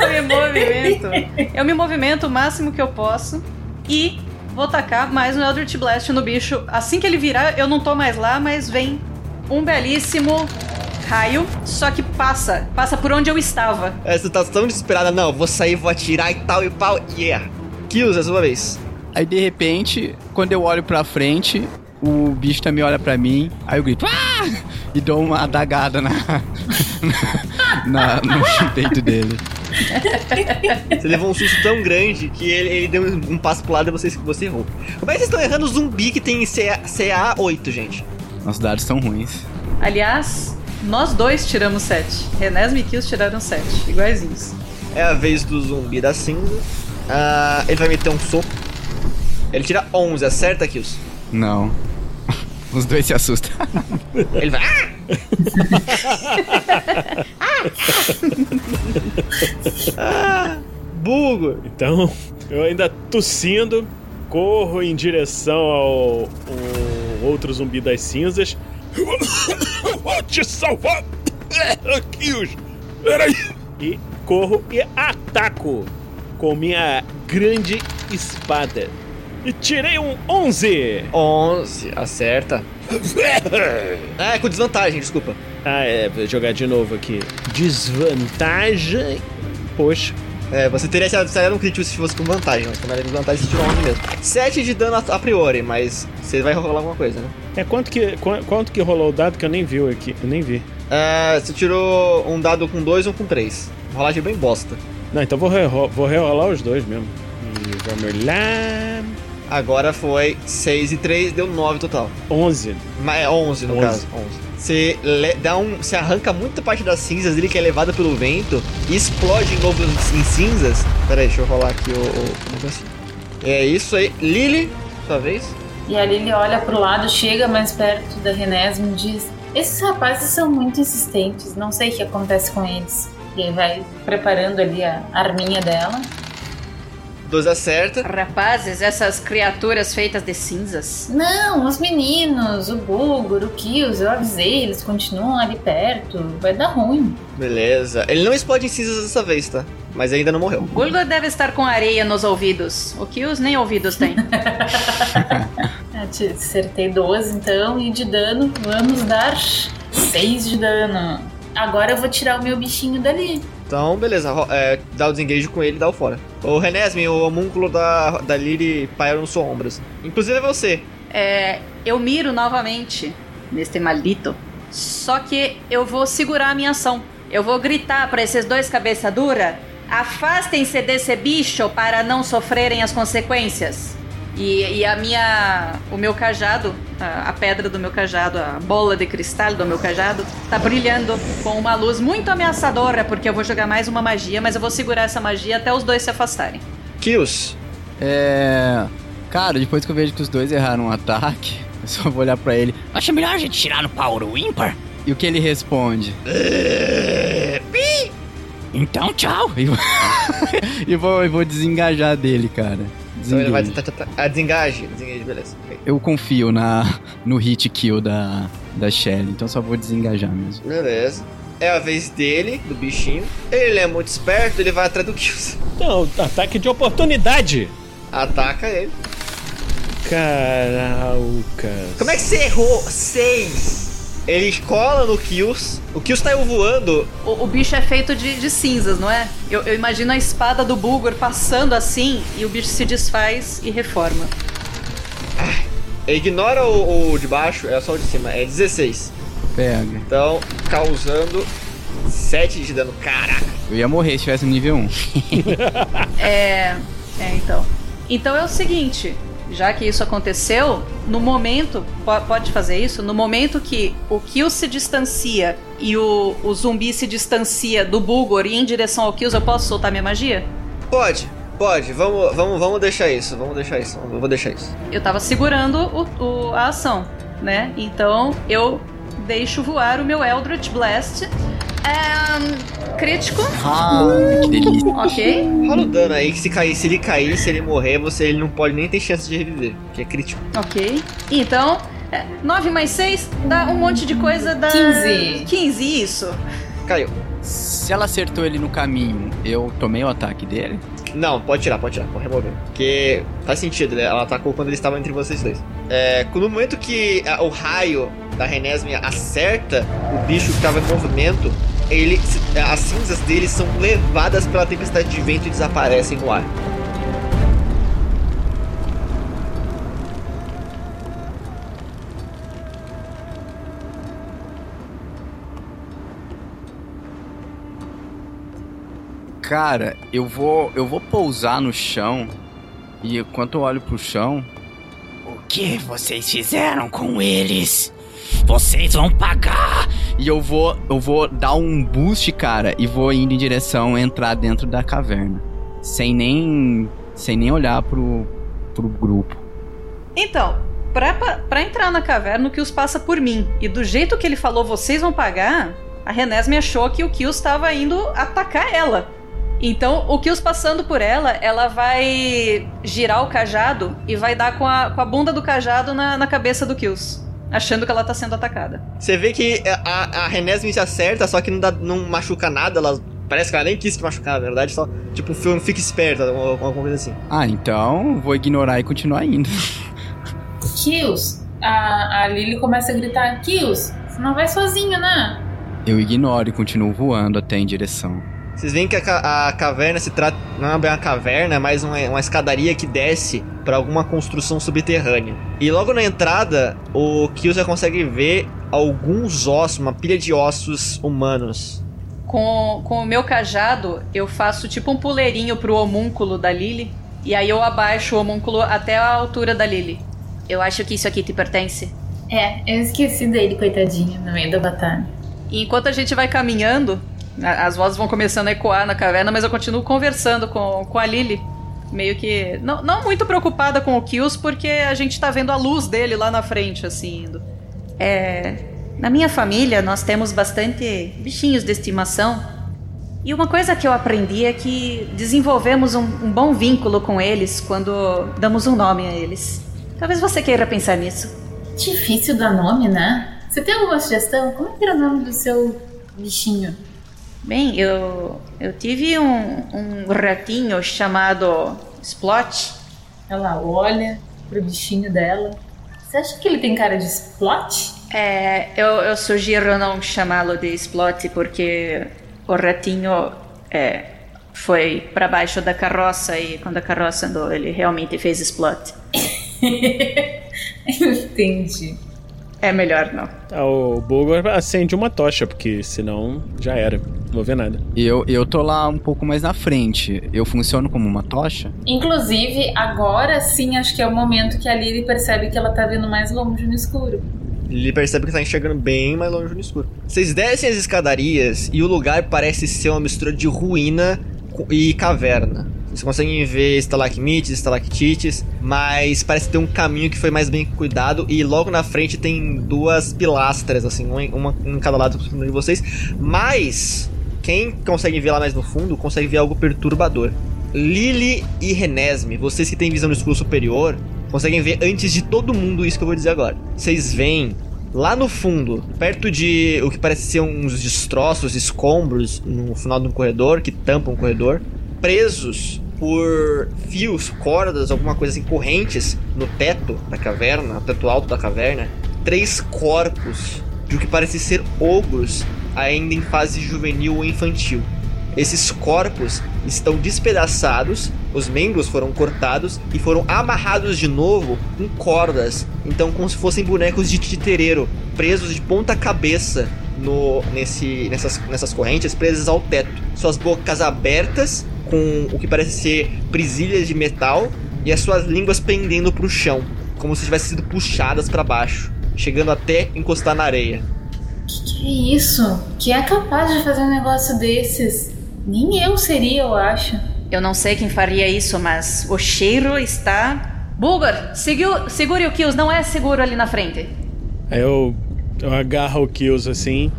Eu me movimento. Eu me movimento o máximo que eu posso. E vou tacar mais um Eldritch Blast no bicho. Assim que ele virar, eu não tô mais lá, mas vem um belíssimo raio. Só que passa. Passa por onde eu estava. É, você tá tão desesperada, não, vou sair, vou atirar e tal e pau, yeah. Kills, é a sua vez. Aí de repente, quando eu olho pra frente, o bicho também olha pra mim, aí eu grito, ah! E dou uma adagada [laughs] na, na- no peito dele. Você levou um susto tão grande que ele, ele deu um, passo pro lado e você, você errou. Como é que vocês estão errando o zumbi que tem CA, CA 8, gente? Nossos dados são ruins. Aliás, nós dois tiramos 7. Renés e Kills tiraram 7, iguaizinhos. É a vez do zumbi da cinza. Ah, ele vai meter um soco. Ele tira 11, acerta, Kills. Não. Os dois se assustam. Ele vai. Ah! ah! Bugo! Então, eu ainda tossindo, corro em direção ao, ao outro zumbi das cinzas. Vou te salvar! Kills! Peraí! E corro e ataco com minha grande espada. E tirei um 11! 11, acerta. [laughs] Ah, é com desvantagem, desculpa. Ah, é, vou jogar de novo aqui. Desvantagem. Poxa. É, você teria saído um crítico se fosse com vantagem, mas como era desvantagem, você tirou 11 mesmo. 7 de dano a, a priori, mas você vai rolar alguma coisa, né? É quanto que, qu- quanto que rolou o dado que eu nem vi aqui? Eu nem vi. É, você tirou um dado com 2 ou com 3. Rolagem bem bosta. Não, então vou, rero vou rerolar os dois mesmo. E vamos lá. Agora foi 6 e 3, deu 9 total. 11. Mas é 11 no 11. caso. 11. Você le- dá um, você arranca muita parte das cinzas dele que é levada pelo vento e explode de novo em cinzas. Pera aí, deixa eu rolar aqui o, o negocinho. É isso aí. Lily, sua vez. E a Lily olha pro lado, chega mais perto da Renésimo e diz: Esses rapazes são muito insistentes, não sei o que acontece com eles. E aí vai preparando ali a arminha dela. 12 acerta. Rapazes, essas criaturas feitas de cinzas. Não, os meninos, o Bulgur, o Kills, eu avisei, eles continuam ali perto, vai dar ruim. Beleza. Ele não explode em cinzas dessa vez, tá? Mas ainda não morreu. Gulgur deve estar com areia nos ouvidos. O Kills nem ouvidos tem. [laughs] Ah, te acertei 12 então, e de dano, vamos dar 6 de dano. Agora eu vou tirar o meu bichinho dali. Então, beleza. É, dá o desengage com ele e dá o fora. O Renesme, o homúnculo da, da Lily paira nos sombras. Inclusive é você. É, eu miro novamente neste maldito. Só que eu vou segurar a minha ação. Eu vou gritar para esses dois cabeça dura: afastem-se desse bicho para não sofrerem as consequências. E, e a minha, o meu cajado, a, a pedra do meu cajado, a bola de cristal do meu cajado, tá brilhando com uma luz muito ameaçadora, porque eu vou jogar mais uma magia, mas eu vou segurar essa magia até os dois se afastarem. Kills. É. Cara, depois que eu vejo que os dois erraram um ataque, [laughs] eu só vou olhar pra ele. Acha melhor a gente tirar no power ímpar? E o que ele responde? [laughs] Então, tchau! E vou, [laughs] e vou, e vou desengajar dele, cara. Então ele vai tentar. Ah, desengage. Desengage, beleza. Ok. Eu confio na, [laughs] no hit kill da, da Shelly, então só vou desengajar mesmo. Beleza. É a vez dele, do bichinho. Ele é muito esperto, ele vai atrás do Kills. Então, ataque de oportunidade. Ataca ele. Caralcas. Como é que você errou? Seis. Ele cola no Kills. O Kills saiu voando. O, o bicho é feito de, de cinzas, não é? Eu, eu imagino a espada do Bulgur passando assim e o bicho se desfaz e reforma. Ignora o, o de baixo, é só o de cima. É 16. Pega. Então, causando 7 de dano. Caraca. Eu ia morrer se tivesse no nível 1. [laughs] É. É, então. Então é o seguinte. Já que isso aconteceu, no momento, po- pode fazer isso? No momento que o Kill se distancia e o, o zumbi se distancia do Bulgor e em direção ao Kills, eu posso soltar minha magia? Pode, pode. Vamos, vamos, vamos deixar isso. Vamos deixar isso. Eu vou deixar isso. Eu tava segurando o, o- a ação, né? Então eu deixo voar o meu Eldritch Blast. É, crítico, Ah, que delícia. ok? Rola o dano aí que se cair, se ele cair, se ele morrer, você ele não pode nem ter chance de reviver, que é crítico. Ok. Então, 9 mais 6 dá um monte de coisa, dá. 15. 15, isso. Caiu. Se ela acertou ele no caminho, eu tomei o ataque dele? Não, pode tirar, pode tirar, pode remover. Porque faz sentido, né? Ela atacou quando eles estavam entre vocês dois. É, no momento que a- o raio da Renesme acerta o bicho que estava em movimento, ele, as cinzas dele são levadas pela tempestade de vento e desaparecem no ar. Cara, eu vou, eu vou pousar no chão e enquanto eu olho pro chão, o que vocês fizeram com eles? Vocês vão pagar! E eu vou, eu vou dar um boost, cara, e vou indo em direção a entrar dentro da caverna. Sem nem. Sem nem olhar pro, pro grupo. Então, pra, pra, entrar na caverna, o Kills passa por mim. E do jeito que ele falou, vocês vão pagar, a Renesme achou que o Kills estava indo atacar ela. Então, o Kills passando por ela, ela vai girar o cajado e vai dar com a, com a bunda do cajado na, na cabeça do Kills. Achando que ela tá sendo atacada. Você vê que a, a Renesme se acerta, só que não, dá, não machuca nada, ela Parece que ela nem quis te machucar, na verdade, só, tipo, fica esperta, alguma coisa assim. Ah, então vou ignorar e continuar indo. Kills, a, a Lily começa a gritar: Kills, você não vai sozinho, né? Eu ignoro e continuo voando até em direção. Vocês veem que a, a caverna se trata. Não é uma caverna, é mais uma, uma escadaria que desce para alguma construção subterrânea. E logo na entrada, o Kills já consegue ver alguns ossos, uma pilha de ossos humanos. Com, com o meu cajado, eu faço tipo um puleirinho pro homúnculo da Lily. E aí eu abaixo o homúnculo até a altura da Lily. Eu acho que isso aqui te pertence. É, eu esqueci dele, coitadinho, no meio da batalha. E enquanto a gente vai caminhando, as vozes vão começando a ecoar na caverna, mas eu continuo conversando com, com a Lily. Meio que. Não, não muito preocupada com o Kills, porque a gente tá vendo a luz dele lá na frente, assim, indo. É. Na minha família, nós temos bastante bichinhos de estimação. E uma coisa que eu aprendi é que desenvolvemos um, um bom vínculo com eles quando damos um nome a eles. Talvez você queira pensar nisso. Difícil dar nome, né? Você tem alguma sugestão? Como é que era o nome do seu bichinho? Bem, eu, eu tive um, um ratinho chamado Splot. Ela olha pro bichinho dela. Você acha que ele tem cara de Splot? É, eu, eu sugiro não chamá-lo de Splot porque o ratinho é, foi para baixo da carroça e quando a carroça andou ele realmente fez Splot. [laughs] Entendi. É melhor não. Ah, o Bulgor acende uma tocha, porque senão já era. Não vou ver nada. Eu, eu tô lá um pouco mais na frente. Eu funciono como uma tocha? Inclusive, agora sim acho que é o momento que a Lily percebe que ela tá vendo mais longe no escuro. Ele percebe que tá enxergando bem mais longe no escuro. Vocês descem as escadarias e o lugar parece ser uma mistura de ruína e caverna. Vocês conseguem ver estalagmites, estalactites, mas parece ter um caminho que foi mais bem cuidado e logo na frente tem duas pilastras, assim, uma, uma em cada lado de vocês. Mas quem consegue ver lá mais no fundo consegue ver algo perturbador. Lily e Renesme, vocês que têm visão no escuro superior, conseguem ver antes de todo mundo isso que eu vou dizer agora. Vocês veem lá no fundo, perto de o que parece ser uns destroços, escombros no final de um corredor que tampam um corredor, presos por fios, cordas, alguma coisa assim, correntes no teto da caverna, no teto alto da caverna, três corpos de o que parece ser ogros ainda em fase juvenil ou infantil. Esses corpos estão despedaçados, os membros foram cortados e foram amarrados de novo com cordas, então como se fossem bonecos de titereiro, presos de ponta cabeça no, nesse, nessas, nessas correntes, presos ao teto. Suas bocas abertas, com o que parece ser presilhas de metal, e as suas línguas pendendo para o chão, como se tivessem sido puxadas para baixo, chegando até encostar na areia. Que que é isso? Que é capaz de fazer um negócio desses? Nem eu seria, eu acho. Eu não sei quem faria isso, mas o cheiro está. Bulgar, segure, segure o Kills, não é seguro ali na frente. Eu, eu agarro o Kills assim.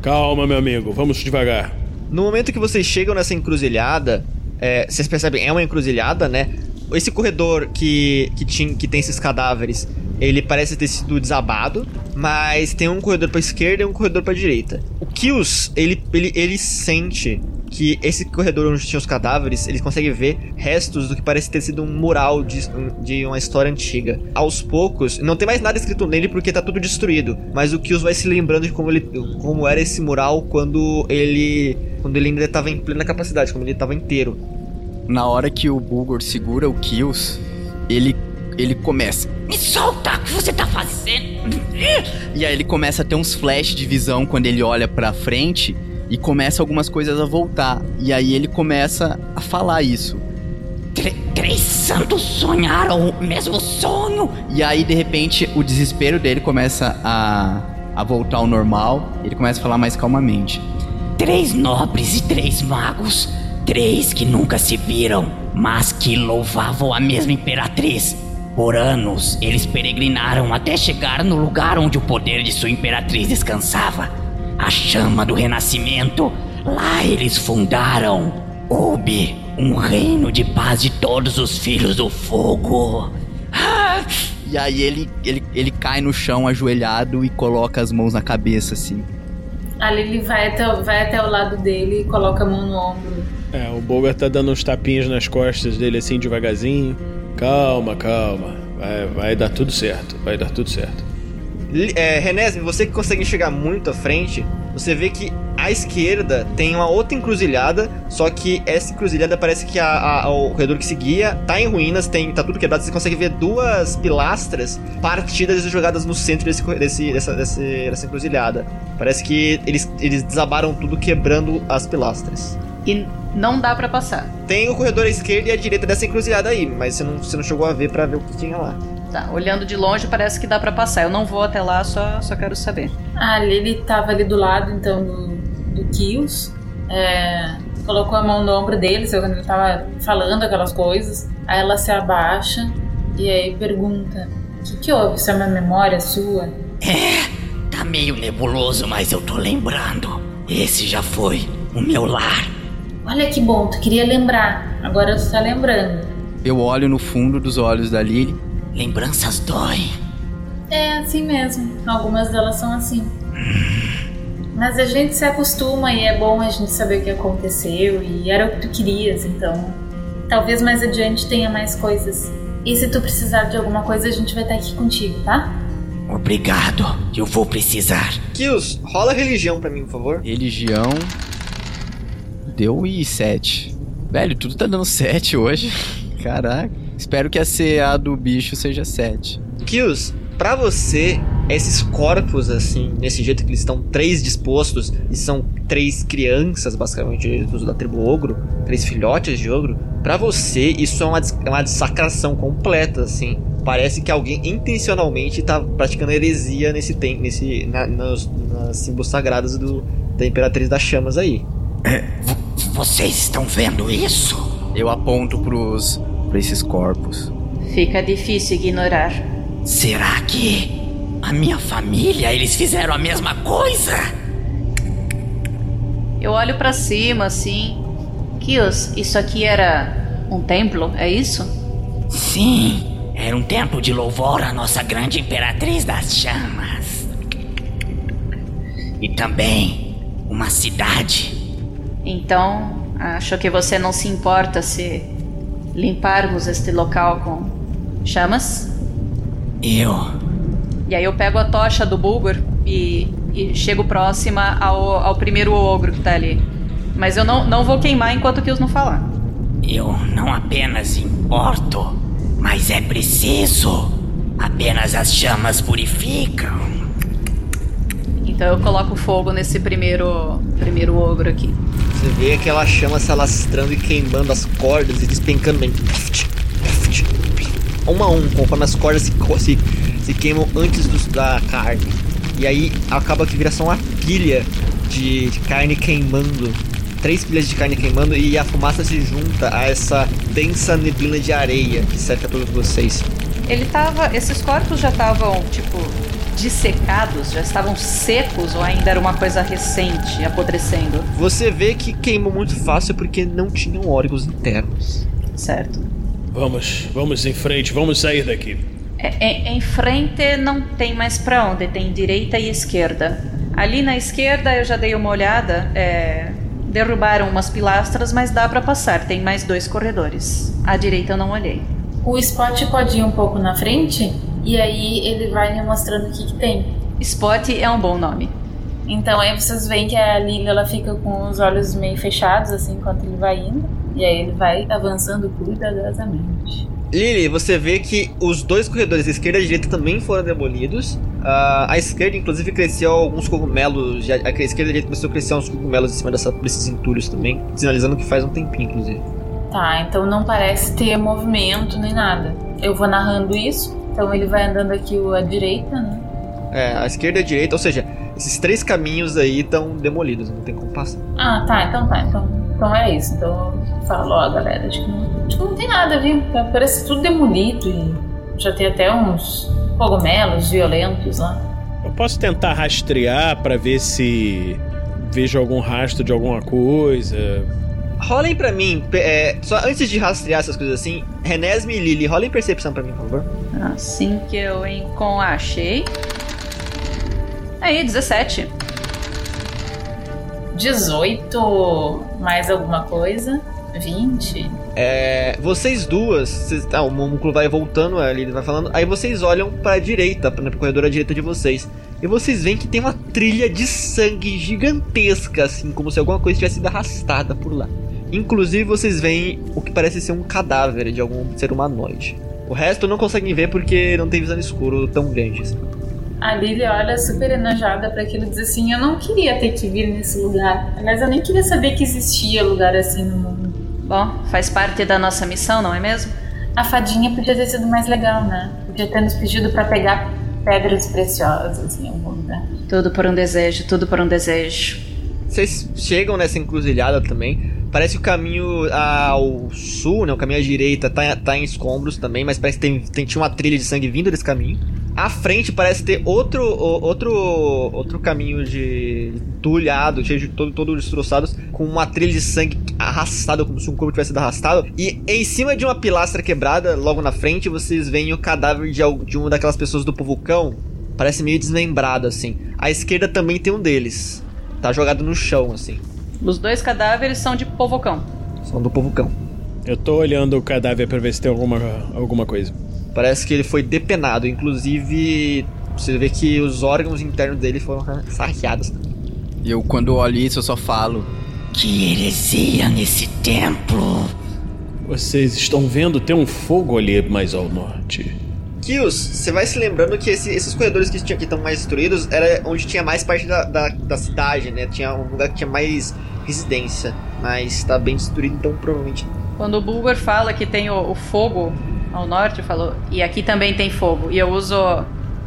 Calma, meu amigo, vamos devagar. No momento que vocês chegam nessa encruzilhada, é, vocês percebem, é uma encruzilhada, né? Esse corredor que, que, tinha, que tem esses cadáveres, ele parece ter sido desabado, mas tem um corredor para esquerda e um corredor para direita. O Kills, ele, ele, ele sente que esse corredor onde tinha os cadáveres, ele consegue ver restos do que parece ter sido um mural de, de uma história antiga. Aos poucos, não tem mais nada escrito nele porque tá tudo destruído, mas o Kills vai se lembrando de como, ele, como era esse mural quando ele quando ele ainda estava em plena capacidade, quando ele estava inteiro. Na hora que o Bulgor segura o Kills, ele ele começa: "Me solta, o que você tá fazendo?" [laughs] E aí ele começa a ter uns flashes de visão quando ele olha para frente e começa algumas coisas a voltar. E aí ele começa a falar isso. Três santos sonharam o mesmo sonho. E aí, de repente, o desespero dele começa a, a voltar ao normal. Ele começa a falar mais calmamente. Três nobres e três magos. Três que nunca se viram, mas que louvavam a mesma imperatriz. Por anos, eles peregrinaram até chegar no lugar onde o poder de sua imperatriz descansava. A chama do renascimento. Lá eles fundaram Ubi, um reino de paz de todos os filhos do fogo. E aí ele, ele, ele cai no chão ajoelhado e coloca as mãos na cabeça, assim. A Lily vai até, vai até o lado dele e coloca a mão no ombro. É, o Bogart tá dando uns tapinhas nas costas dele assim devagarzinho. Calma, calma. Vai, vai dar tudo certo. Vai dar tudo certo. É, Renesme, você que consegue enxergar muito à frente, você vê que à esquerda tem uma outra encruzilhada, só que essa encruzilhada parece que a, a- o corredor que seguia tá em ruínas, tem, tá tudo quebrado, você consegue ver duas pilastras partidas e jogadas no centro desse, desse, dessa, desse- dessa encruzilhada. Parece que eles, eles desabaram tudo quebrando as pilastras. E não dá pra passar. Tem o corredor à esquerda e à direita dessa encruzilhada aí, mas você não, você não chegou a ver pra ver o que tinha lá. Tá, olhando de longe parece que dá pra passar. Eu não vou até lá, só, só quero saber. A Lily tava ali do lado, então, do, do Kills. É, colocou a mão no ombro dele, quando ele tava falando aquelas coisas. Aí ela se abaixa e aí pergunta: O que, que houve? Isso é uma memória sua? Tá meio nebuloso, mas eu tô lembrando. Esse já foi o meu lar. Olha que bom, tu queria lembrar. Agora tu tá lembrando. Eu olho no fundo dos olhos da Lily. Lembranças doem. É assim mesmo. Algumas delas são assim. Mas a gente se acostuma e é bom a gente saber o que aconteceu e era o que tu querias, então. Talvez mais adiante tenha mais coisas. E se tu precisar de alguma coisa, a gente vai estar aqui contigo, tá? Obrigado, eu vou precisar. Kills, rola religião pra mim, por favor. Religião. Deu e 7. Velho, tudo tá dando 7 hoje. [laughs] Caraca. Espero que a CA do bicho seja 7. Kills, pra você, esses corpos, assim, nesse jeito que eles estão três dispostos, e são três crianças, basicamente, dos- da tribo ogro, três filhotes de ogro, pra você, isso é uma, é uma dessacração completa, assim. Parece que alguém intencionalmente tá praticando heresia nesse tem, nesse, na, nos, nas símbolos sagrados do, da Imperatriz das Chamas aí. [laughs] Vocês estão vendo isso? Eu aponto pros. Pra esses corpos. Fica difícil ignorar. Será que a minha família eles fizeram a mesma coisa? Eu olho pra cima assim. Kios, isso aqui era um templo, é isso? Sim, era um templo de louvor à nossa grande imperatriz das chamas. E também uma cidade. Então, acho que você não se importa se limparmos este local com chamas? Eu. E aí eu pego a tocha do Bulgur e, e chego próxima ao, ao primeiro ogro que tá ali. Mas eu não, não vou queimar enquanto o Kios não falar. Eu não apenas importo, mas é preciso. Apenas as chamas purificam. Então eu coloco fogo nesse primeiro, primeiro ogro aqui. Você vê aquela chama se alastrando e queimando as cordas e despencando bem. Um a um, conforme as cordas se, se, se queimam antes dos- da carne. E aí acaba que vira só uma pilha de, de carne queimando. Três pilhas de carne queimando e a fumaça se junta a essa densa neblina de areia que cerca todos vocês. Ele tava. Esses corpos já estavam, tipo, dissecados? Já estavam secos ou ainda era uma coisa recente, apodrecendo? Você vê que queimou muito fácil porque não tinham órgãos internos. Certo. Vamos, vamos em frente, vamos sair daqui. É, em, em frente não tem mais pra onde, tem direita e esquerda. Ali na esquerda eu já dei uma olhada, é, derrubaram umas pilastras, mas dá pra passar, tem mais dois corredores. À direita eu não olhei. O Spot pode ir um pouco na frente e aí ele vai me mostrando o que, que tem. Spot é um bom nome. Então aí vocês veem que a Lily ela fica com os olhos meio fechados assim enquanto ele vai indo. E aí ele vai avançando cuidadosamente. Lily, você vê que os dois corredores, a esquerda e a direita, também foram demolidos. Ah, a esquerda, inclusive, cresceu alguns cogumelos. já- A esquerda e a direita começou a crescer uns cogumelos em cima dessa, desses entulhos também, sinalizando que faz um tempinho, inclusive. Tá, então não parece ter movimento nem nada. Eu vou narrando isso. Então ele vai andando aqui à direita, né? É, a esquerda e a direita, ou seja, esses três caminhos aí estão demolidos, não tem como passar. Ah, tá, então tá. Então, então é isso. Então fala, ó, galera, acho que, não, acho que não tem nada, viu? Parece tudo demolido e já tem até uns cogumelos violentos lá. Eu posso tentar rastrear pra ver se vejo algum rastro de alguma coisa. Rolem pra mim, é, só antes de rastrear essas coisas assim, Renesme e Lily, rolem percepção pra mim, por favor. Assim que eu encon achei. Aí, 17. 18 mais alguma coisa. 20. É, vocês duas, vocês, ah, o Momúnculo vai voltando, ali ele vai falando, aí vocês olham pra direita, pra- pro corredor à direita de vocês, e vocês veem que tem uma trilha de sangue gigantesca, assim, como se alguma coisa tivesse sido arrastada por lá. Inclusive vocês veem o que parece ser um cadáver de algum ser humanoide. O resto não conseguem ver porque não tem visão escuro tão grande. Assim. A Lily olha super enojada para aquilo e diz assim: Eu não queria ter que vir nesse lugar. Aliás, eu nem queria saber que existia lugar assim no mundo. Bom, faz parte da nossa missão, não é mesmo? A fadinha podia ter sido mais legal, né? Podia ter nos pedido para pegar pedras preciosas em algum lugar. Tudo por um desejo, tudo por um desejo. Vocês chegam nessa encruzilhada também. Parece que o caminho ao sul, né, o caminho à direita, tá, tá em escombros também, mas parece que tem, tem, tinha uma trilha de sangue vindo desse caminho. À frente parece ter outro outro outro caminho de tulhado, cheio de todo, todo destroçados, com uma trilha de sangue arrastada, como se um corpo tivesse sido arrastado. E em cima de uma pilastra quebrada, logo na frente, vocês veem o cadáver de, de uma daquelas pessoas do povo cão. Parece meio desmembrado, assim. À esquerda também tem um deles. Tá jogado no chão, assim. Os dois cadáveres são de povocão. São do povo cão. Eu tô olhando o cadáver pra ver se tem alguma, alguma coisa. Parece que ele foi depenado. Inclusive, você vê que os órgãos internos dele foram saqueados. Eu, quando olho isso, eu só falo. Que heresia nesse templo. Vocês estão vendo? Tem um fogo ali mais ao norte. Você vai se lembrando que esse- esses corredores que estão mais destruídos era onde tinha mais parte da, da, da cidade, né? Tinha um lugar que tinha mais residência. Mas tá bem destruído, então provavelmente. Quando o Bulgar fala que tem o, o fogo ao norte, falou, e aqui também tem fogo. E eu uso.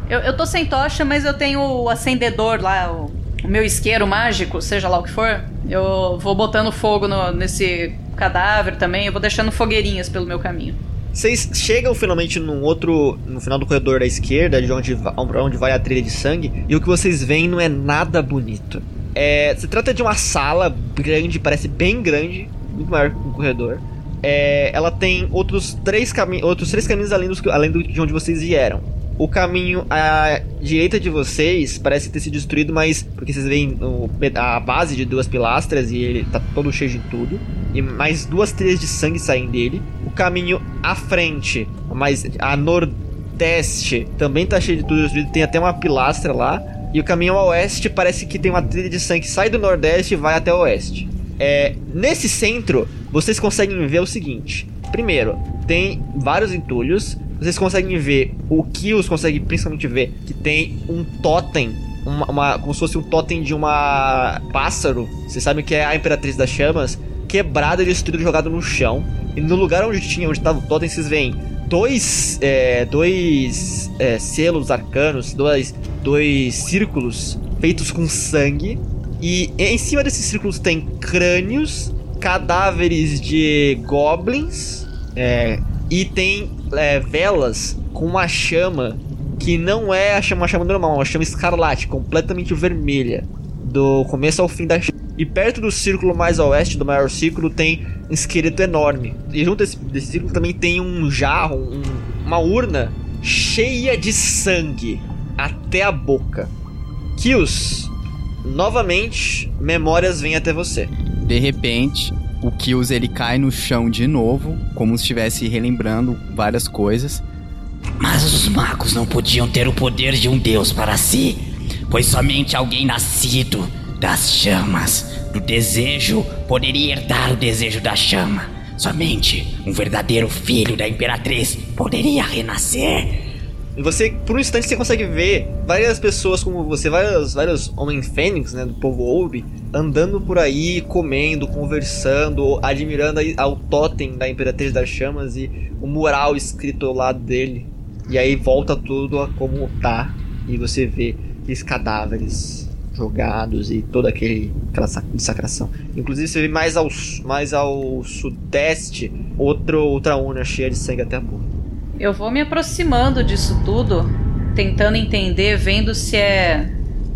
Eu, eu tô sem tocha, mas eu tenho o acendedor lá, o, o meu isqueiro mágico, seja lá o que for. Eu vou botando fogo no- nesse cadáver também, eu vou deixando fogueirinhas pelo meu caminho. Vocês chegam finalmente num outro. no final do corredor da esquerda, de onde, onde vai a trilha de sangue, e o que vocês veem não é nada bonito. É, se trata de uma sala grande, parece bem grande, muito maior que um corredor. É, ela tem outros três, cami outros três caminhos além, dos, além do, de onde vocês vieram. O caminho à direita de vocês parece ter sido destruído, mas porque vocês veem o a base de duas pilastras e ele tá todo cheio de entulho. E mais duas trilhas de sangue saem dele. O caminho à frente, mas a nordeste, também tá cheio de tudo. Tem até uma pilastra lá. E o caminho ao oeste parece que tem uma trilha de sangue que sai do nordeste e vai até o oeste. É, nesse centro, vocês conseguem ver o seguinte: primeiro, tem vários entulhos. Vocês conseguem ver, o que os consegue principalmente ver, que tem um totem, uma, uma- como se fosse um totem de uma pássaro. Vocês sabem que é a Imperatriz das Chamas, quebrado e destruído, jogado no chão. E no lugar onde tinha, onde estava o totem, vocês veem dois, é, dois é, selos arcanos, dois, dois círculos feitos com sangue. E em cima desses círculos tem crânios, cadáveres de goblins, é, e tem é, velas com uma chama que não é a chama, uma chama normal, é uma chama escarlate, completamente vermelha, do começo ao fim da. E perto do círculo mais a oeste, do maior círculo, tem um esqueleto enorme. E junto desse, desse círculo também tem um jarro, um- uma urna cheia de sangue até a boca. Kios, novamente, memórias vêm até você. De repente, o Kills ele cai no chão de novo, como se estivesse relembrando várias coisas. Mas os magos não podiam ter o poder de um deus para si, pois somente alguém nascido das chamas, do desejo, poderia herdar o desejo da chama. Somente um verdadeiro filho da Imperatriz poderia renascer. Você, por um instante, você consegue ver várias pessoas como você, vários, vários homens fênix, né, do povo Oube, andando por aí, comendo, conversando, admirando ao totem da Imperatriz das Chamas e o mural escrito ao lado dele. E aí volta tudo a como tá. e você vê aqueles cadáveres jogados e toda aquele, aquela sa- dissacração. Inclusive você vê mais ao, mais ao sudeste outro, outra urna cheia de sangue até a boca. Eu vou me aproximando disso tudo, tentando entender, vendo se é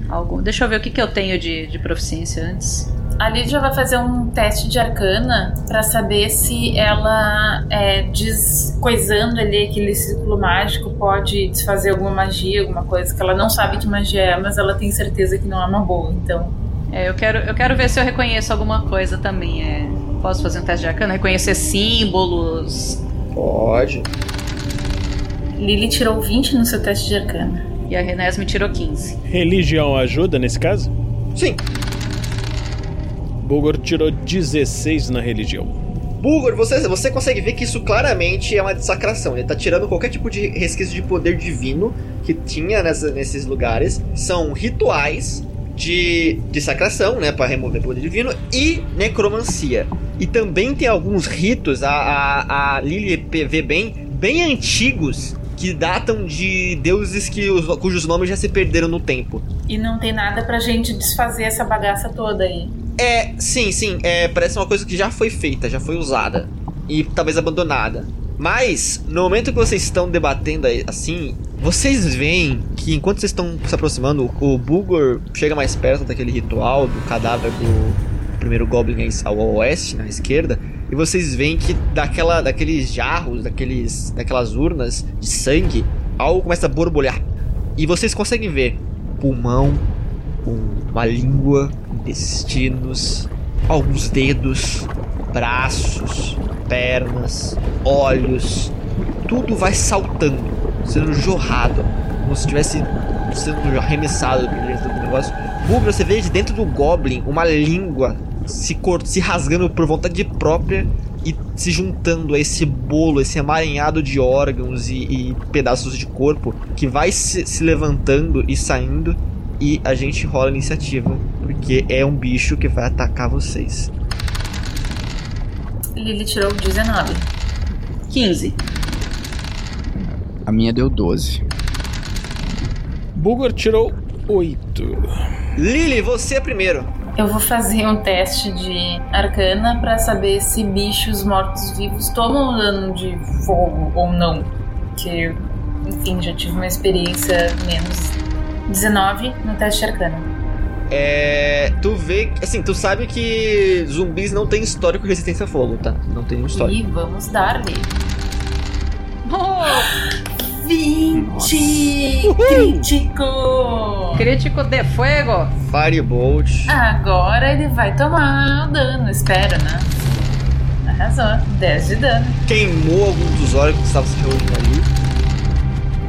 algo. Deixa eu ver o que, que eu tenho de, de proficiência antes. A Lídia vai fazer um teste de arcana pra saber se ela, é, descoisando ali aquele círculo mágico, pode desfazer alguma magia, alguma coisa que ela não sabe que magia é, mas ela tem certeza que não é uma boa. Então, É, eu quero, eu quero ver se eu reconheço alguma coisa também. É, posso fazer um teste de arcana? Reconhecer símbolos. Pode. Lily tirou 20 no seu teste de arcana. E a Renés me tirou 15. Religião ajuda nesse caso? Sim. Bulgor tirou 16 na religião. Bulgor, você, você consegue ver que isso claramente é uma dissacração. Ele tá tirando qualquer tipo de resquício de poder divino que tinha nessa- nesses lugares. São rituais de dissacração, né? Pra remover poder divino. E necromancia. E também tem alguns ritos, a, a, a Lily vê bem, bem antigos. Que datam de deuses que os- cujos nomes já se perderam no tempo. E não tem nada pra gente desfazer essa bagaça toda aí. É, sim, sim. É, parece uma coisa que já foi feita, já foi usada. E talvez abandonada. Mas, no momento que vocês estão debatendo assim, vocês veem que enquanto vocês estão se aproximando, o Bulgor chega mais perto daquele ritual do cadáver do primeiro Goblin ao oeste, na esquerda. E vocês veem que daquela, daqueles jarros, daqueles, daquelas urnas de sangue, algo começa a borbulhar. E vocês conseguem ver pulmão, um- uma língua, intestinos, alguns dedos, braços, pernas, olhos, tudo vai saltando, sendo jorrado, como se estivesse sendo arremessado dentro do negócio. Bugre, você vê de dentro do Goblin uma língua se, se rasgando por vontade própria e se juntando a esse bolo, esse emaranhado de órgãos e, e pedaços de corpo que vai se, se levantando e saindo. E a gente rola a iniciativa, porque é um bicho que vai atacar vocês. Lily tirou 19. 15. A minha deu 12. Bulgor tirou 8. Lily, você é primeiro. Eu vou fazer um teste de arcana pra saber se bichos mortos-vivos tomam dano de fogo ou não. Que, enfim, já tive uma experiência menos 19 no teste de arcana. É. Tu vê. Assim, tu sabe que zumbis não tem histórico de resistência a fogo, tá? Não tem nenhum histórico. E vamos dar-lhe. Oh, 20! Crítico! crítico de fuego. Firebolt. Agora ele vai tomar o dano, espero, né? Arrasou. 10 de dano. Queimou algum dos órgãos que estavam se reunindo ali.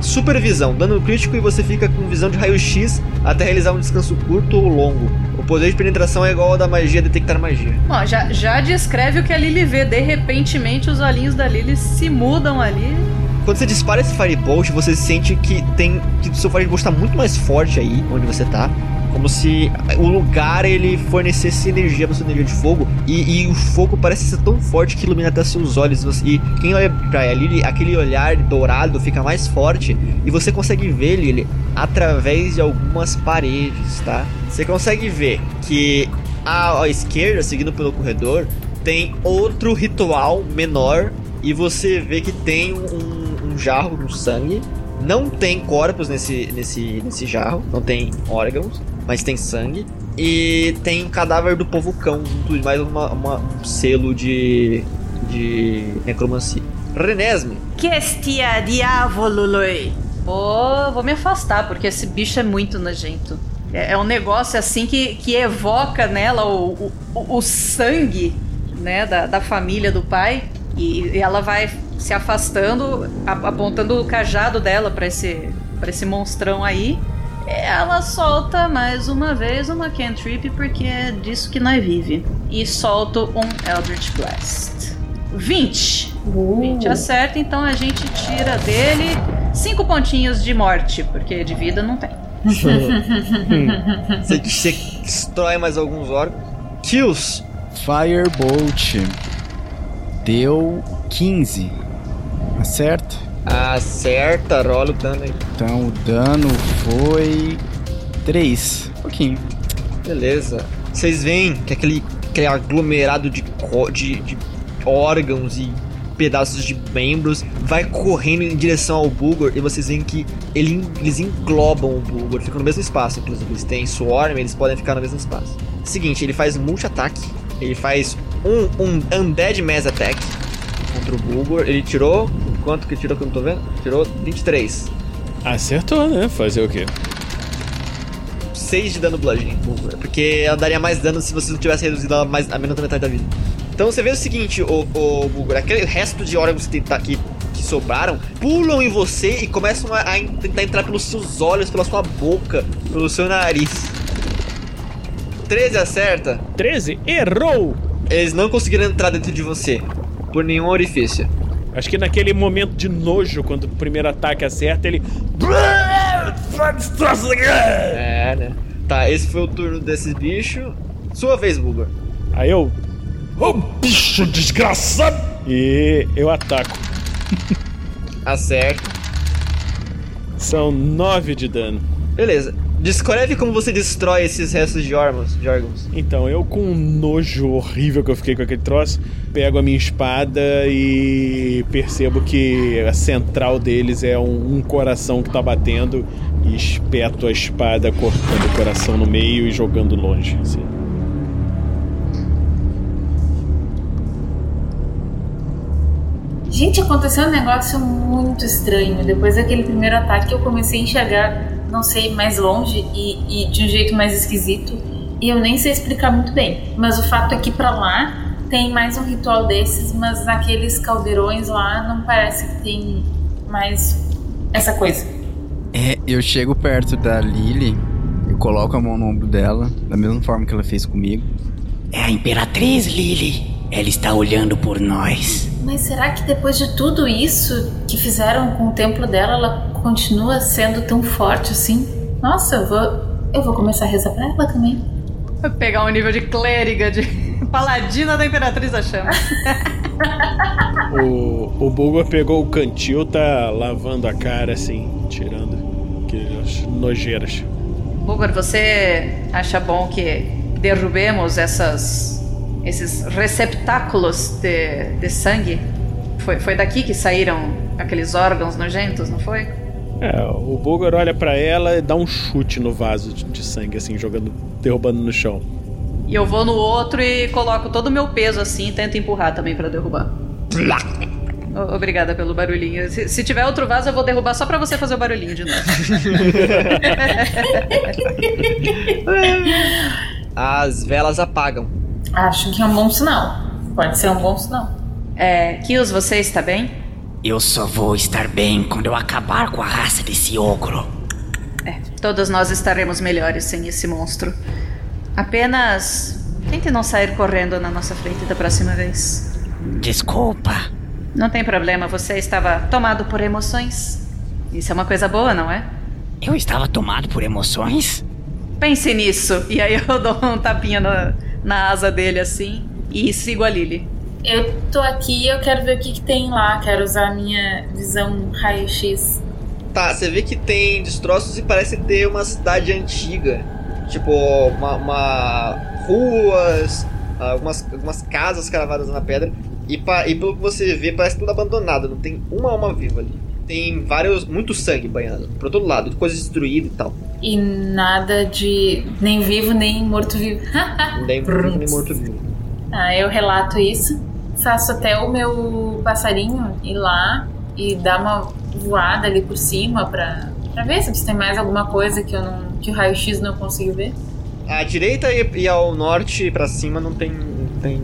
Supervisão, dano crítico e você fica com visão de raio-x até realizar um descanso curto ou longo. O poder de penetração é igual ao da magia detectar magia. Bom, já, já descreve o que a Lily vê. De repentemente, os olhinhos da Lily se mudam ali. Quando você dispara esse Firebolt, você sente que tem. que o seu Firebolt está muito mais forte aí, onde você tá. Como se o lugar ele fornecesse energia para sua energia de fogo. E, e o fogo parece ser tão forte que ilumina até seus olhos. E quem olha pra Lily, aquele olhar dourado fica mais forte. E você consegue ver, Lily, através de algumas paredes, tá? Você consegue ver que à, à esquerda, seguindo pelo corredor, tem outro ritual menor. E você vê que tem um, um jarro com sangue. Não tem corpos nesse, nesse, nesse jarro, não tem órgãos, mas tem sangue. E tem um cadáver do povo cão, junto de mais uma, uma- um selo de, de necromancia. Renesme, Que estia diavolo, Loi? Vou, vou me afastar, porque esse bicho é muito nojento. É, é um negócio assim que, que evoca nela o, o, o- sangue né, da, da família do pai. E, e ela vai se afastando, apontando o cajado dela pra esse, pra esse monstrão aí. Ela solta mais uma vez uma cantrip, porque é disso que nós vive. E solto um Eldritch Blast. 20. 20 acerta, então a gente tira dele 5 pontinhos de morte, porque de vida não tem. você, você destrói mais alguns órgãos. Kills, Firebolt deu 15. Acerta? Acerta, rola o dano aí. Então o dano foi. 3. pouquinho. Beleza. Vocês veem que aquele, aquele aglomerado de, de, de órgãos e pedaços de membros vai correndo em direção ao Bulgor e vocês veem que ele, eles englobam o Bulgor, ficam no mesmo espaço, inclusive. Eles têm Swarm, eles podem ficar no mesmo espaço. Seguinte, ele faz multi-ataque, ele faz um, um Undead Mass Attack contra o Bulgor. Ele tirou. Quanto que tirou que eu não tô vendo? Tirou 23. Acertou, né? Fazer o quê? 6 de dano bludgeoning. Porque ela daria mais dano se você não tivesse reduzido ela mais, a menos da metade da vida. Então você vê o seguinte, o, o Bulgor, aquele resto de órgãos que, tá- que, que sobraram pulam em você e começam a, a en- tentar entrar pelos seus olhos, pela sua boca, pelo seu nariz. 13 acerta. 13? Errou! Eles não conseguiram entrar dentro de você. Por nenhum orifício. Acho que naquele momento de nojo, quando o primeiro ataque acerta, ele. É, né? Tá, esse foi o turno desses bichos. Sua vez, Bulgor. Aí eu. Ô bicho desgraçado! E eu ataco. Acerta. São 9 de dano. Beleza. Descreve como você destrói esses restos de órgãos. De órgãos. Então, eu com um nojo horrível que eu fiquei com aquele troço, pego a minha espada e percebo que a central deles é um, um coração que tá batendo e espeto a espada cortando o coração no meio e jogando longe. assim. Gente, aconteceu um negócio muito estranho. Depois daquele primeiro ataque, eu comecei a enxergar, não sei, mais longe e, e de um jeito mais esquisito. E eu nem sei explicar muito bem. Mas o fato é que pra lá tem mais um ritual desses, mas naqueles caldeirões lá não parece que tem mais essa coisa. É, eu chego perto da Lily, eu coloco a mão no ombro dela, da mesma forma que ela fez comigo. É a Imperatriz Lily. Ela está olhando por nós. Mas será que depois de tudo isso que fizeram com o templo dela, ela continua sendo tão forte assim? Nossa, eu vou, eu vou começar a rezar pra ela também. Vou pegar um nível de clériga, de [laughs] paladina da Imperatriz da Chama. [laughs] O, o Bulgor pegou o cantil, tá lavando a cara assim, tirando aquelas nojeiras. Bulgor, você acha bom que derrubemos essas, esses receptáculos de, de sangue? Foi, foi daqui que saíram aqueles órgãos nojentos, não foi? É, o Bulgor olha pra ela e dá um chute no vaso de, de sangue, assim, jogando, derrubando no chão. E eu vou no outro e coloco todo o meu peso assim e tento empurrar também pra derrubar. O- Obrigada pelo barulhinho. Se, se tiver outro vaso, eu vou derrubar só pra você fazer o barulhinho de novo. [laughs] As velas apagam. Acho que é um bom sinal. Pode ser um bom sinal. É, Kills, você está bem? Eu só vou estar bem quando eu acabar com a raça desse ogro. É, todos nós estaremos melhores sem esse monstro. Apenas tente não sair correndo na nossa frente da próxima vez. Desculpa. Não tem problema, você estava tomado por emoções. Isso é uma coisa boa, não é? Eu estava tomado por emoções? Pense nisso. E aí eu [laughs] dou um tapinha na, na asa dele assim e sigo a Lily. Eu tô aqui e eu quero ver o que, que tem lá. Quero usar a minha visão raio-x. Tá, você vê que tem destroços e parece ter uma cidade antiga. Tipo, uma, uma- ruas, algumas, algumas casas cravadas na pedra. E, pa- e pelo que você vê, parece tudo abandonado. Não tem uma alma viva ali. Tem vários. muito sangue banhando. Por todo lado, coisa destruída e tal. E nada de nem vivo nem morto-vivo. [laughs] Nem vivo nem morto-vivo. ah, eu relato isso. Faço até o meu passarinho ir lá e dar uma voada ali por cima pra, pra ver se tem mais alguma coisa que, eu não, que o raio-x não conseguiu ver. À direita e, e ao norte pra cima não tem, não tem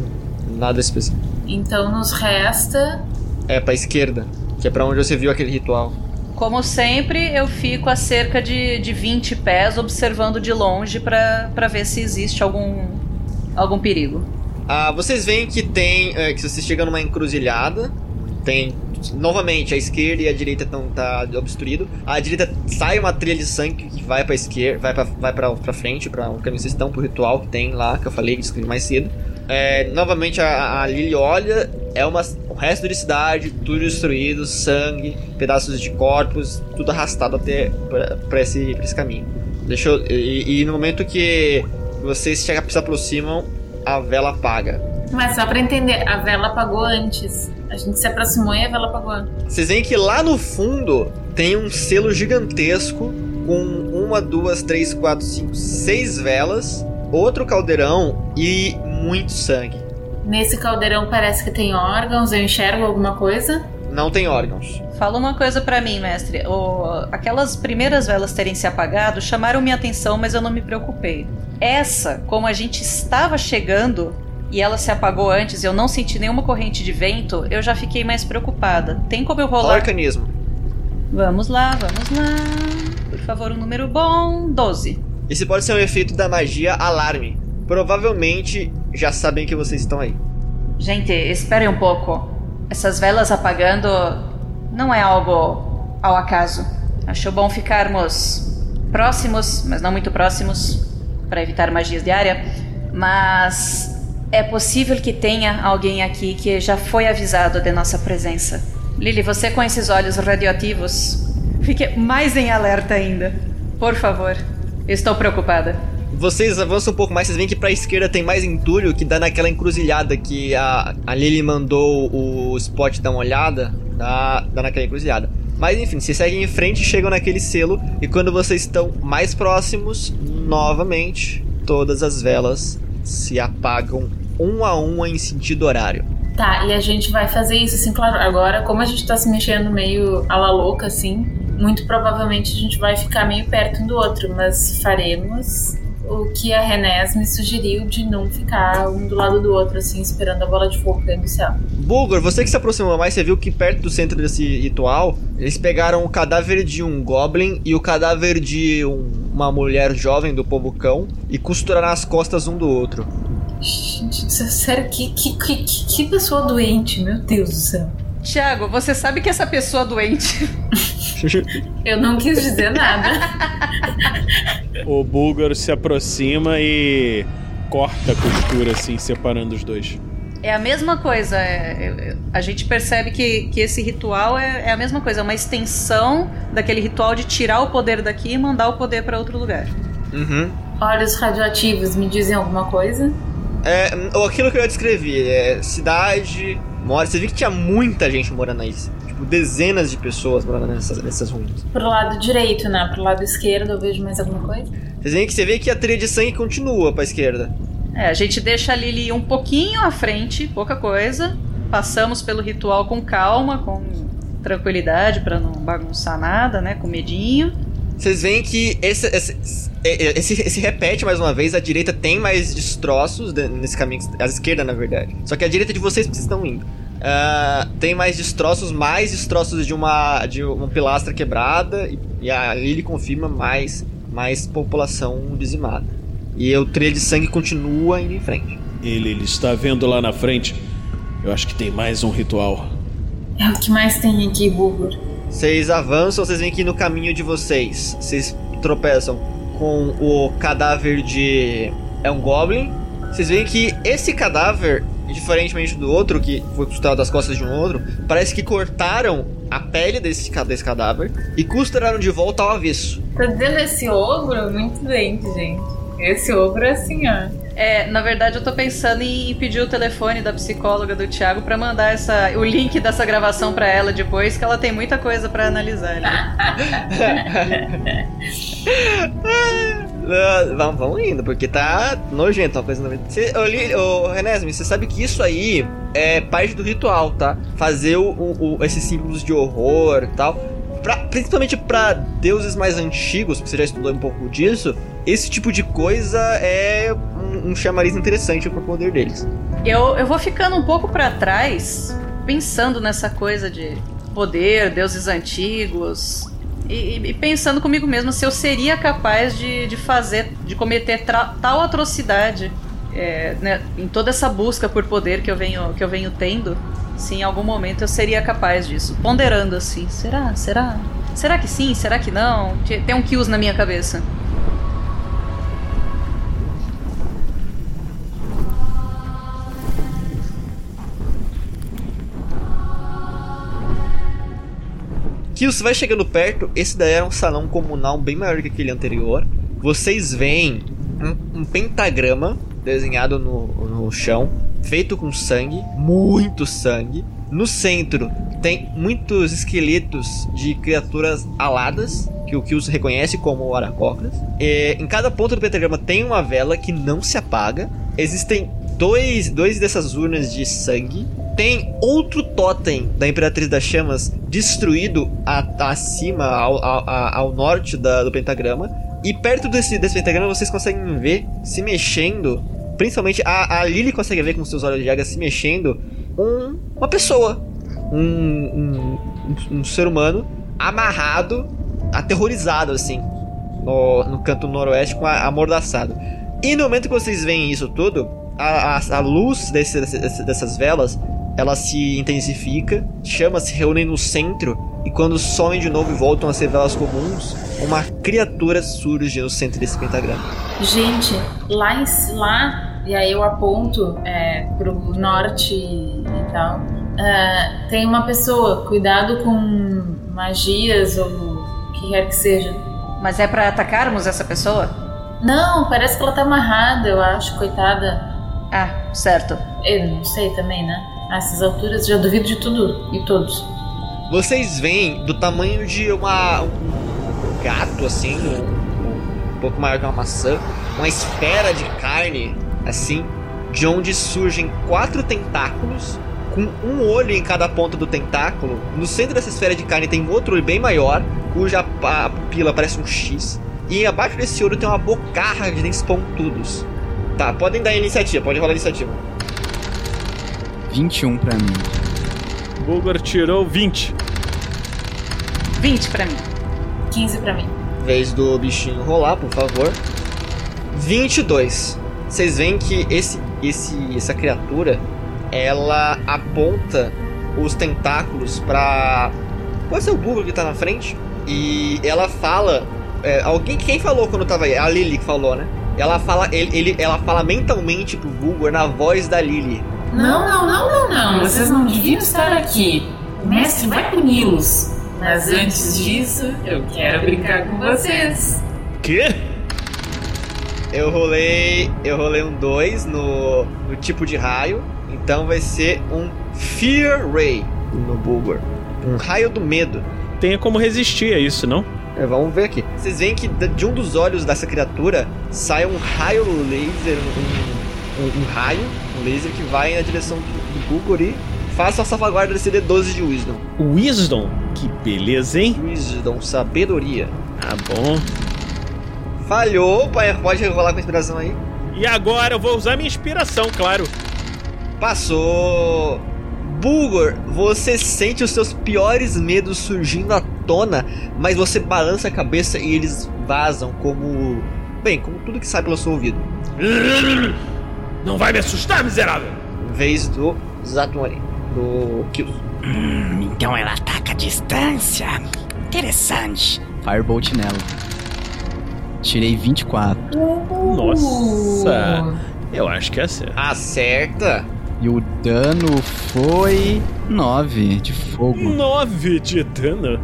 nada específico. Então nos resta. É pra esquerda, que é pra onde você viu aquele ritual. Como sempre, eu fico a cerca de, de 20 pés observando de longe pra pra ver se existe algum, algum perigo. Ah, vocês veem que tem. é, que você chega numa encruzilhada. Tem. Novamente, a esquerda e a direita estão tá obstruído. A direita sai uma trilha de sangue que vai pra esquerda. Vai pra, vai pra, pra frente, pra o caminho vocês estão, pro ritual que tem lá, que eu falei, que mais cedo. É, novamente a, a Lily olha é uma, o resto da cidade, tudo destruído, sangue, pedaços de corpos, tudo arrastado até pra, pra esse, pra esse caminho. Deixa eu, e, e no momento que vocês se se aproximam, a vela apaga. Mas só pra entender, a vela apagou antes. A gente se aproximou e a vela apagou antes. Vocês veem que lá no fundo tem um selo gigantesco com uma, duas, três, quatro, cinco, seis velas, outro caldeirão e muito sangue. Nesse caldeirão parece que tem órgãos, eu enxergo alguma coisa. Não tem órgãos. Fala uma coisa pra mim, mestre. O- aquelas primeiras velas terem se apagado chamaram minha atenção, mas eu não me preocupei. Essa, como a gente estava chegando e ela se apagou antes e eu não senti nenhuma corrente de vento, eu já fiquei mais preocupada. Tem como eu rolar? Arcanismo. Vamos lá, vamos lá. Por favor, um número bom. 12. Esse pode ser um efeito da magia alarme. Provavelmente já sabem que vocês estão aí. Gente, esperem um pouco. Essas velas apagando não é algo ao acaso. Acho bom ficarmos próximos, mas não muito próximos, para evitar magias de área. Mas é possível que tenha alguém aqui que já foi avisado de nossa presença. Lily, você com esses olhos radioativos, fique mais em alerta ainda. Por favor. Estou preocupada. Vocês avançam um pouco mais, vocês veem que pra esquerda tem mais entulho que dá naquela encruzilhada que a, a Lily mandou o Spot dar uma olhada, dá, dá naquela encruzilhada. Mas enfim, vocês seguem em frente, chegam naquele selo e quando vocês estão mais próximos, novamente, todas as velas se apagam um a uma em sentido horário. Tá, e a gente vai fazer isso, assim, claro. Agora, como a gente tá se mexendo meio a la louca, assim, muito provavelmente a gente vai ficar meio perto um do outro, mas faremos o que a Renés me sugeriu de não ficar um do lado do outro, assim, esperando a bola de fogo cair do céu. Bulgor, você que se aproximou mais, você viu que perto do centro desse ritual, eles pegaram o cadáver de um goblin e o cadáver de um- uma mulher jovem do povo cão e costuraram as costas um do outro. Gente, é sério, que, que, que, que- que pessoa doente, meu Deus do céu. Tiago, você sabe que essa pessoa doente. [laughs] Eu não quis dizer nada. O Bulgar se aproxima e corta a costura, assim, separando os dois. É a mesma coisa. é- é- a gente percebe que, que esse ritual é, é a mesma coisa, é uma extensão daquele ritual de tirar o poder daqui e mandar o poder para outro lugar. Uhum. Olhos radioativos me dizem alguma coisa? É, ou aquilo que eu descrevi, é cidade, mora. Você viu que tinha muita gente morando aí. Tipo, dezenas de pessoas morando nessas, nessas ruínas. Pro lado direito, né? Pro lado esquerdo eu vejo mais alguma coisa? Vocês veem que você vê que a trilha de sangue continua pra esquerda. É, a gente deixa a Lily um pouquinho à frente, pouca coisa. Passamos pelo ritual com calma, com tranquilidade, para não bagunçar nada, né? Com medinho. Vocês veem que esse, esse, é, esse, esse repete mais uma vez. A direita tem mais destroços de- nesse caminho. A esquerda, na verdade. Só que a direita de vocês vocês estão indo. Ah, tem mais destroços, mais destroços de uma, de uma pilastra quebrada. E, e a Lily confirma mais, mais população dizimada. E o trilho de sangue continua indo em frente. Ele, ele está vendo lá na frente. Eu acho que tem mais um ritual. É o que mais tem aqui, Bulgur. Vocês avançam, vocês veem que no caminho de vocês, vocês tropeçam com o cadáver de. É um Goblin. Vocês veem que esse cadáver, diferentemente do outro, que foi costurado das costas de um outro, parece que cortaram a pele desse, desse cadáver e costuraram de volta ao avesso. Tá dizendo esse ogro muito doente, gente. Esse ogro é assim, ó. É, na verdade eu tô pensando em pedir o telefone da psicóloga do Thiago pra mandar essa, o link dessa gravação pra ela depois, que ela tem muita coisa pra analisar ali. [laughs] Ah, vamos, vamos indo, porque tá nojento uma coisa nojenta. Cê, ô, Renesme, você sabe que isso aí é parte do ritual, tá? Fazer o, o- esses símbolos de horror e tal. Pra- principalmente pra deuses mais antigos, você já estudou um pouco disso, esse tipo de coisa é um, chamariz interessante pro poder deles. Eu, eu vou ficando um pouco pra trás, pensando nessa coisa de poder, deuses antigos, e, e- pensando comigo mesma se eu seria capaz de, de fazer, de cometer tal atrocidade é, né, em toda essa busca por poder que eu venho, que eu venho tendo. Se em algum momento eu seria capaz disso. Ponderando assim, será? Será? Será que sim? Será que não? Tem um kills na minha cabeça. Que você vai chegando perto, esse daí era um salão comunal bem maior que aquele anterior. Vocês veem um, um pentagrama desenhado no, no chão, feito com sangue, muito sangue. No centro tem muitos esqueletos de criaturas aladas, que o Kills reconhece como aracocras. E, em cada ponta do pentagrama tem uma vela que não se apaga. Existem dois, dois dessas urnas de sangue. Tem outro totem da Imperatriz das Chamas destruído a, acima, ao, ao, ao norte da, do pentagrama. E perto desse, desse pentagrama vocês conseguem ver se mexendo. Principalmente a, a Lily consegue ver com seus olhos de águia se mexendo. Um, uma pessoa. Um, um, um, ser humano amarrado, aterrorizado assim. No, no canto noroeste com a, amordaçado. E no momento que vocês veem isso tudo, a, a, a luz desse, desse, dessas velas ela se intensifica, chamas se reúnem no centro e quando somem de novo e voltam a ser velas comuns, uma criatura surge no centro desse pentagrama. Gente, lá em lá, e aí eu aponto é, pro norte e tal, é, tem uma pessoa, cuidado com magias ou o que quer que seja. Mas é para atacarmos essa pessoa? Não, parece que ela tá amarrada, eu acho, coitada. Ah, certo. Eu não sei também, né? A essas alturas já duvido de tudo e todos. Vocês veem do tamanho de uma, um gato, assim, um, um pouco maior que uma maçã, uma esfera de carne, assim, de onde surgem quatro tentáculos com um olho em cada ponta do tentáculo. No centro dessa esfera de carne tem outro olho bem maior, cuja pupila parece um X. E abaixo desse olho tem uma bocarra de dentes pontudos. Tá, podem dar iniciativa, pode rolar iniciativa. 21 pra mim. Bulgar tirou 20. 20 pra mim. 15 pra mim. Vez do bichinho rolar, por favor. 22. Vocês veem que esse, esse, essa criatura, ela aponta os tentáculos pra. Pode ser o Bulgar que tá na frente. E ela fala. É, alguém quem falou quando tava aí? A Lily que falou, né? Ela fala, ele, ele, ela fala mentalmente pro Bulgar na voz da Lily. Não, não, não, não, não. Vocês não deviam estar aqui. O mestre vai puni-los. Mas antes disso, eu quero brincar com vocês. Quê? Eu rolei. Eu rolei um 2 no, no tipo de raio. Então vai ser um Fear Ray no Bulgar. Um raio do medo. Tenha como resistir a isso, não? É, vamos ver aqui. Vocês veem que de um dos olhos dessa criatura sai um raio laser, um, um, um raio, um laser que vai na direção do, do e faça a salvaguarda desse D12 de Wisdom. Wisdom? Que beleza, hein? Wisdom, sabedoria. Tá bom. Falhou, pai, pode rolar com inspiração aí. E agora eu vou usar minha inspiração, claro. Passou. Bulgor, você sente os seus piores medos surgindo à tona, mas você balança a cabeça e eles vazam como. Bem, como tudo que sai pelo seu ouvido. Não vai me assustar, miserável! Vez do Zatunori, do Kills. Hum, então ela ataca a distância. Interessante. Firebolt nela. Tirei 24. Nossa! Eu acho que é certo. Acerta! E o dano foi 9 de fogo. 9 de dano?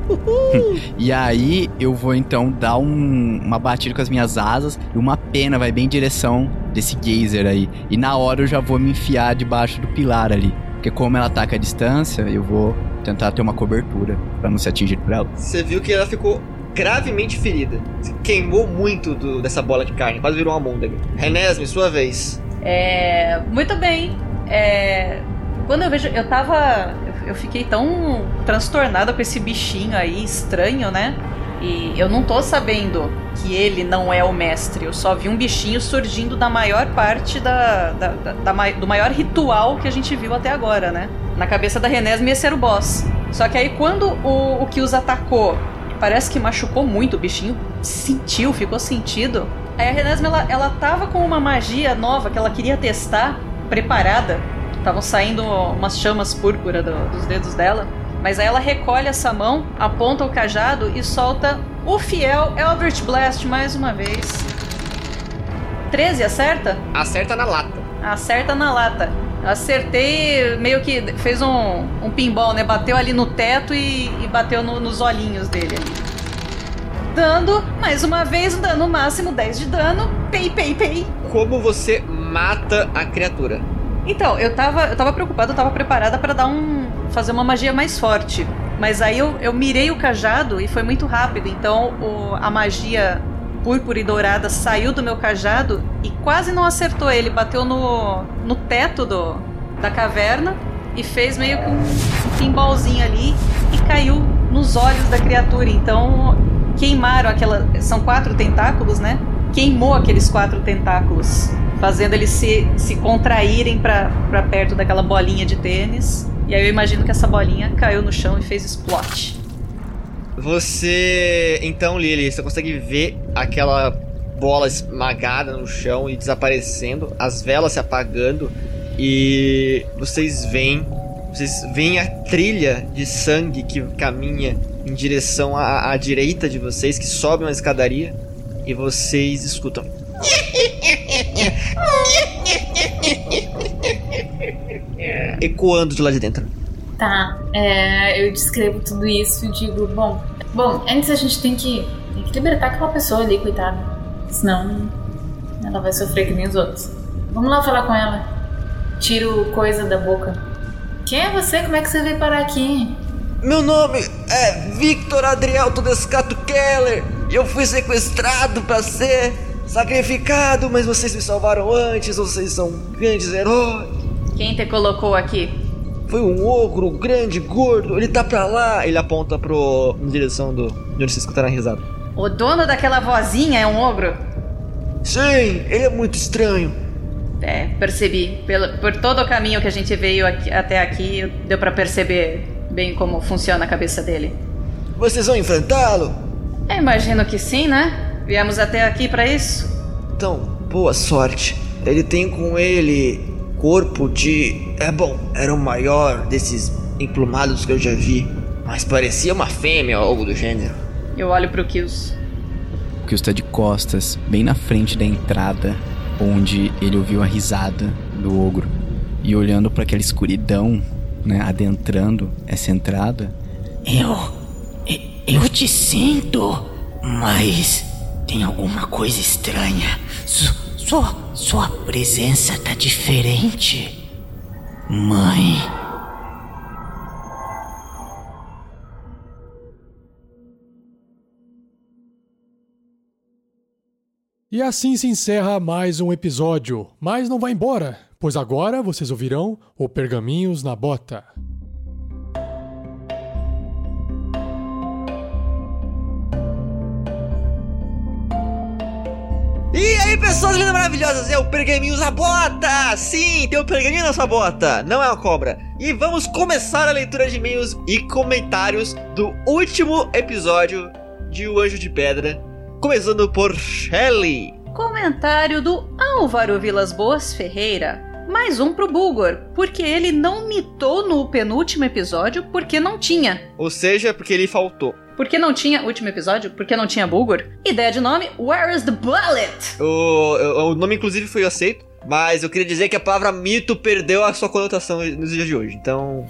[laughs] e aí eu vou então dar um, uma batida com as minhas asas e uma pena vai bem em direção desse geyser aí. E na hora eu já vou me enfiar debaixo do pilar ali. Porque como ela ataca a distância, eu vou tentar ter uma cobertura para não ser atingido por ela. Você viu que ela ficou gravemente ferida. Se queimou muito do, dessa bola de carne, quase virou uma môndega. Renesme, sua vez. É. Muito bem. É. Quando eu vejo. Eu tava. Eu fiquei tão transtornada com esse bichinho aí, estranho, né? E eu não tô sabendo que ele não é o mestre. Eu só vi um bichinho surgindo da maior parte da, da, da, da do maior ritual que a gente viu até agora, né? Na cabeça da Renesme ia ser o boss. Só que aí quando o, o que os atacou, parece que machucou muito o bichinho, sentiu, ficou sentido. Aí a Renesme ela, ela tava com uma magia nova que ela queria testar, preparada. Estavam saindo umas chamas púrpura do, dos dedos dela. Mas aí ela recolhe essa mão, aponta o cajado e solta o fiel Eldritch Blast mais uma vez. 13 acerta? Acerta na lata. Acerta na lata. Acertei, meio que fez um, um pinball, né? Bateu ali no teto e, e bateu no- nos olhinhos dele ali. Dando, mais uma vez, um dano máximo 10 de dano. Pei, pei, pei. Como você mata a criatura? Então, eu tava, eu tava preocupada, eu tava preparada pra dar um. fazer uma magia mais forte. Mas aí eu, eu mirei o cajado e foi muito rápido. Então o- a magia púrpura e dourada saiu do meu cajado e quase não acertou ele. Bateu no, no teto do, da caverna e fez meio que um, um pinballzinho ali e caiu nos olhos da criatura. Então queimaram aquela. São quatro tentáculos, né? Queimou aqueles quatro tentáculos, fazendo eles se, se contraírem pra perto daquela bolinha de tênis. E aí eu imagino que essa bolinha caiu no chão e fez explode. Você. Então, Lily, você consegue ver aquela bola esmagada no chão e desaparecendo, as velas se apagando e vocês veem. Vocês veem a trilha de sangue que caminha em direção à, à direita de vocês, que sobe uma escadaria, e vocês escutam. [laughs] Ecoando de lá de dentro. Tá, é, eu descrevo tudo isso e digo, bom, bom, antes a gente tem que, tem que libertar aquela pessoa ali, coitada. Senão ela vai sofrer que nem os outros. Vamos lá falar com ela. Tiro coisa da boca. Quem é você? Como é que você veio parar aqui? Meu nome é Victor Adriel Todescato Keller e eu fui sequestrado para ser sacrificado, mas vocês me salvaram antes, vocês são grandes heróis. Quem te colocou aqui? Foi um ogro grande, gordo, ele tá pra lá. Ele aponta pro. em direção do. de onde vocês escutaram a risada. O dono daquela vozinha é um ogro? Sim, ele é muito estranho. É, percebi. Pelo, por todo o caminho que a gente veio aqui- até aqui, deu pra perceber bem como funciona a cabeça dele. Vocês vão enfrentá-lo? Imagino que sim, né? Viemos até aqui pra isso. Então, boa sorte. Ele tem com ele corpo de. É bom, era o maior desses emplumados que eu já vi. Mas parecia uma fêmea ou algo do gênero. Eu olho pro Kills. O Kills tá de costas, bem na frente da entrada, onde ele ouviu a risada do ogro. E olhando para aquela escuridão, né, adentrando essa entrada, Eu. Eu te sinto, mas tem alguma coisa estranha. Su- Sua, sua presença tá diferente. Mãe. E assim se encerra mais um episódio. Mas não vai embora, pois agora vocês ouvirão o Pergaminhos na Bota. Aí, pessoas lindas maravilhosas, é o Pergaminhos na Bota! Sim, tem um pergaminho na sua bota, não é uma cobra. E vamos começar a leitura de e-mails e comentários do último episódio de O Anjo de Pedra, começando por Shelley. Comentário do Álvaro Vilas Boas Ferreira. Mais um pro Bulgor, porque ele não mitou no penúltimo episódio porque não tinha. Ou seja, porque ele faltou. Por que não tinha último episódio? Porque não tinha Bulgor? Ideia de nome: Where is the bullet? O, o, nome, inclusive, foi aceito. Mas eu queria dizer que a palavra mito perdeu a sua conotação nos dias de hoje. Então.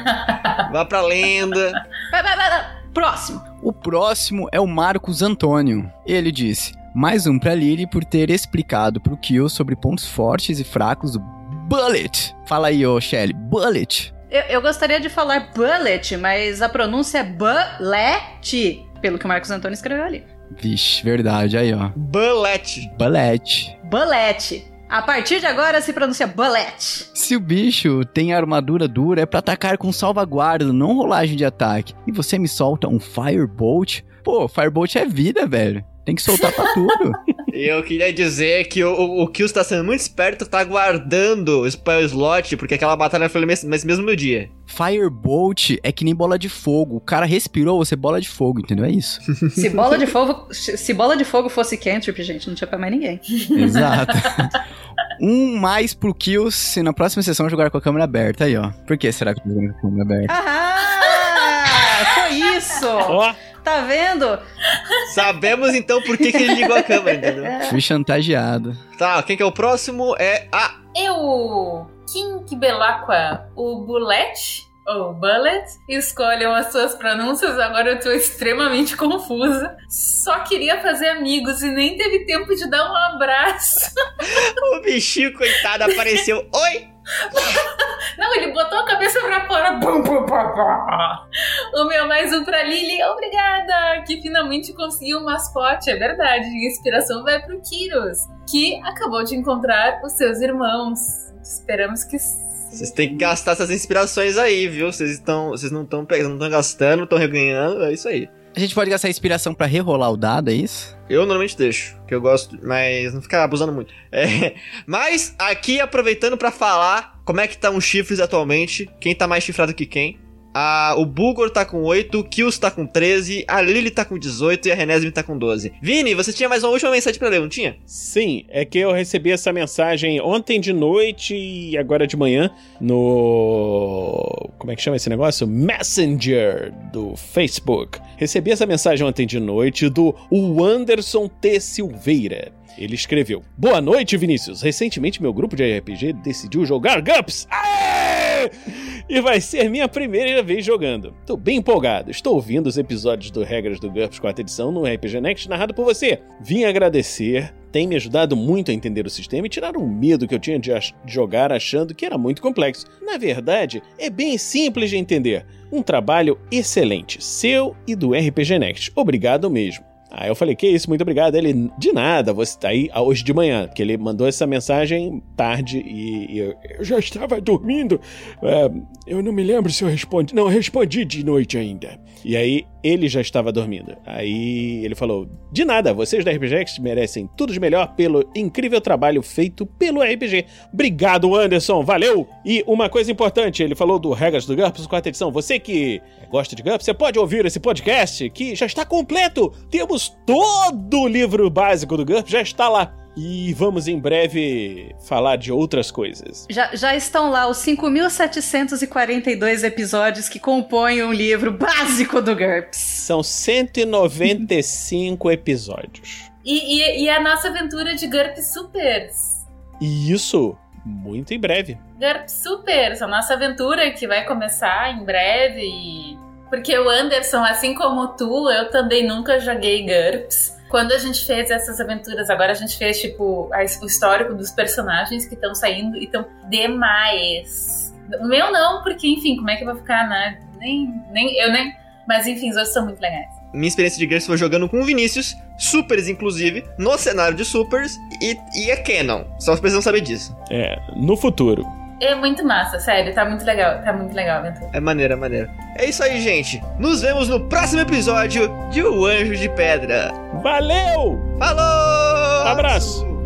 [laughs] vá pra lenda. Vai, vai, vai, vai. Próximo. O próximo é o Marcos Antônio. Ele disse: Mais um pra Lily por ter explicado pro Kill sobre pontos fortes e fracos do Bullet. Fala aí, ô Shelly, Bullet. Eu, eu gostaria de falar bullet, mas a pronúncia é bullet, pelo que o Marcos Antônio escreveu ali. Vixe, verdade, aí ó. Bullet. Bullet. Bullet. A partir de agora se pronuncia bullet. Se o bicho tem armadura dura, é pra atacar com salvaguarda, não rolagem de ataque. E você me solta um Firebolt? Pô, Firebolt é vida, velho. Tem que soltar pra tudo. [laughs] Eu queria dizer que o, o, o Kills tá sendo muito esperto, tá guardando o spell slot, porque aquela batalha foi nesse mesmo dia. Firebolt é que nem bola de fogo. O cara respirou, você bola de fogo, entendeu? É isso. [laughs] Se bola de fogo, se bola de fogo fosse cantrip, gente, não tinha pra mais ninguém. [laughs] Exato. um mais pro Kills se na próxima sessão jogar com a câmera aberta. Aí, ó. Por que será que eu tô jogando com a câmera aberta? Ah, foi isso. Ó, Tá vendo? Sabemos então por que, que ele ligou a câmera, entendeu? Fui chantageado. Tá, quem que é o próximo? É a E o King Belacqua, o Bullet, ou Bullet, escolham as suas pronúncias, agora eu tô extremamente confusa. Só queria fazer amigos e nem teve tempo de dar um abraço. [laughs] o bichinho, coitado, apareceu. Oi! [laughs] Não, ele botou a cabeça pra fora. O meu mais um pra Lily. Obrigada! Que finalmente conseguiu um mascote. É verdade. A inspiração vai pro Kiros, que acabou de encontrar os seus irmãos. Esperamos que vocês têm que gastar essas inspirações aí, viu? Vocês estão, vocês não estão pegando, não estão gastando, estão reganhando, é isso aí. A gente pode gastar inspiração para rerolar o dado, é isso? Eu normalmente deixo, que eu gosto, mas não ficar abusando muito. É, [laughs] mas aqui aproveitando para falar como é que tá os chifres atualmente, quem tá mais chifrado que quem. A, o Bulgor tá com 8, o Kills tá com 13, a Lily tá com 18 e a Renesme tá com 12. Vini, você tinha mais uma última mensagem pra ler, não tinha? Sim, é que eu recebi essa mensagem ontem de noite e agora de manhã no. Como é que chama esse negócio? Messenger do Facebook. Recebi essa mensagem ontem de noite do Anderson T. Silveira. Ele escreveu: Boa noite, Vinícius. Recentemente meu grupo de RPG decidiu jogar GUPS. Aê! E vai ser minha primeira vez jogando. Tô bem empolgado. Estou ouvindo os episódios do Regras do GURPS 4 edição no RPG Next narrado por você. Vim agradecer tem me ajudado muito a entender o sistema e tirar um medo que eu tinha de jogar achando que era muito complexo. Na verdade, é bem simples de entender. Um trabalho excelente, seu e do RPG Next. Obrigado mesmo. Aí eu falei, que isso, muito obrigado. Ele, de nada, você tá aí hoje de manhã, porque ele mandou essa mensagem tarde e, e eu, eu, já estava dormindo. É, eu não me lembro se eu respondi. Não, eu respondi de noite ainda. E aí ele já estava dormindo. Aí ele falou: De nada, vocês da RPGX merecem tudo de melhor pelo incrível trabalho feito pelo RPG. Obrigado, Anderson, valeu! E uma coisa importante, ele falou do Regras do GURPS, quarta edição. Você que gosta de GURPS, você pode ouvir esse podcast que já está completo. Temos todo o livro básico do GURPS, já está lá. E vamos em breve falar de outras coisas. Já, já estão lá os 5.742 episódios que compõem o livro básico do GURPS. São 195 episódios. E, e, e, a nossa aventura de GURPS Supers. E isso, muito em breve. GURPS Supers, a nossa aventura que vai começar em breve. Porque o Anderson, assim como tu, eu também nunca joguei GURPS. Quando a gente fez essas aventuras, agora a gente fez, tipo, o histórico dos personagens que estão saindo e estão demais. O meu não, porque, enfim, como é que vai ficar, né? Nem, nem, eu nem. Mas, enfim, os outros são muito legais. Minha experiência de Gears foi jogando com o Vinícius, Supers, inclusive, no cenário de Supers, e, e é Canon. Só precisam saber disso. É, no futuro. É muito massa, sério, tá muito legal, tá muito legal a aventura. É maneira, é maneira. É isso aí, gente. Nos vemos no próximo episódio de O Anjo de Pedra. Valeu! Falou! Abraço!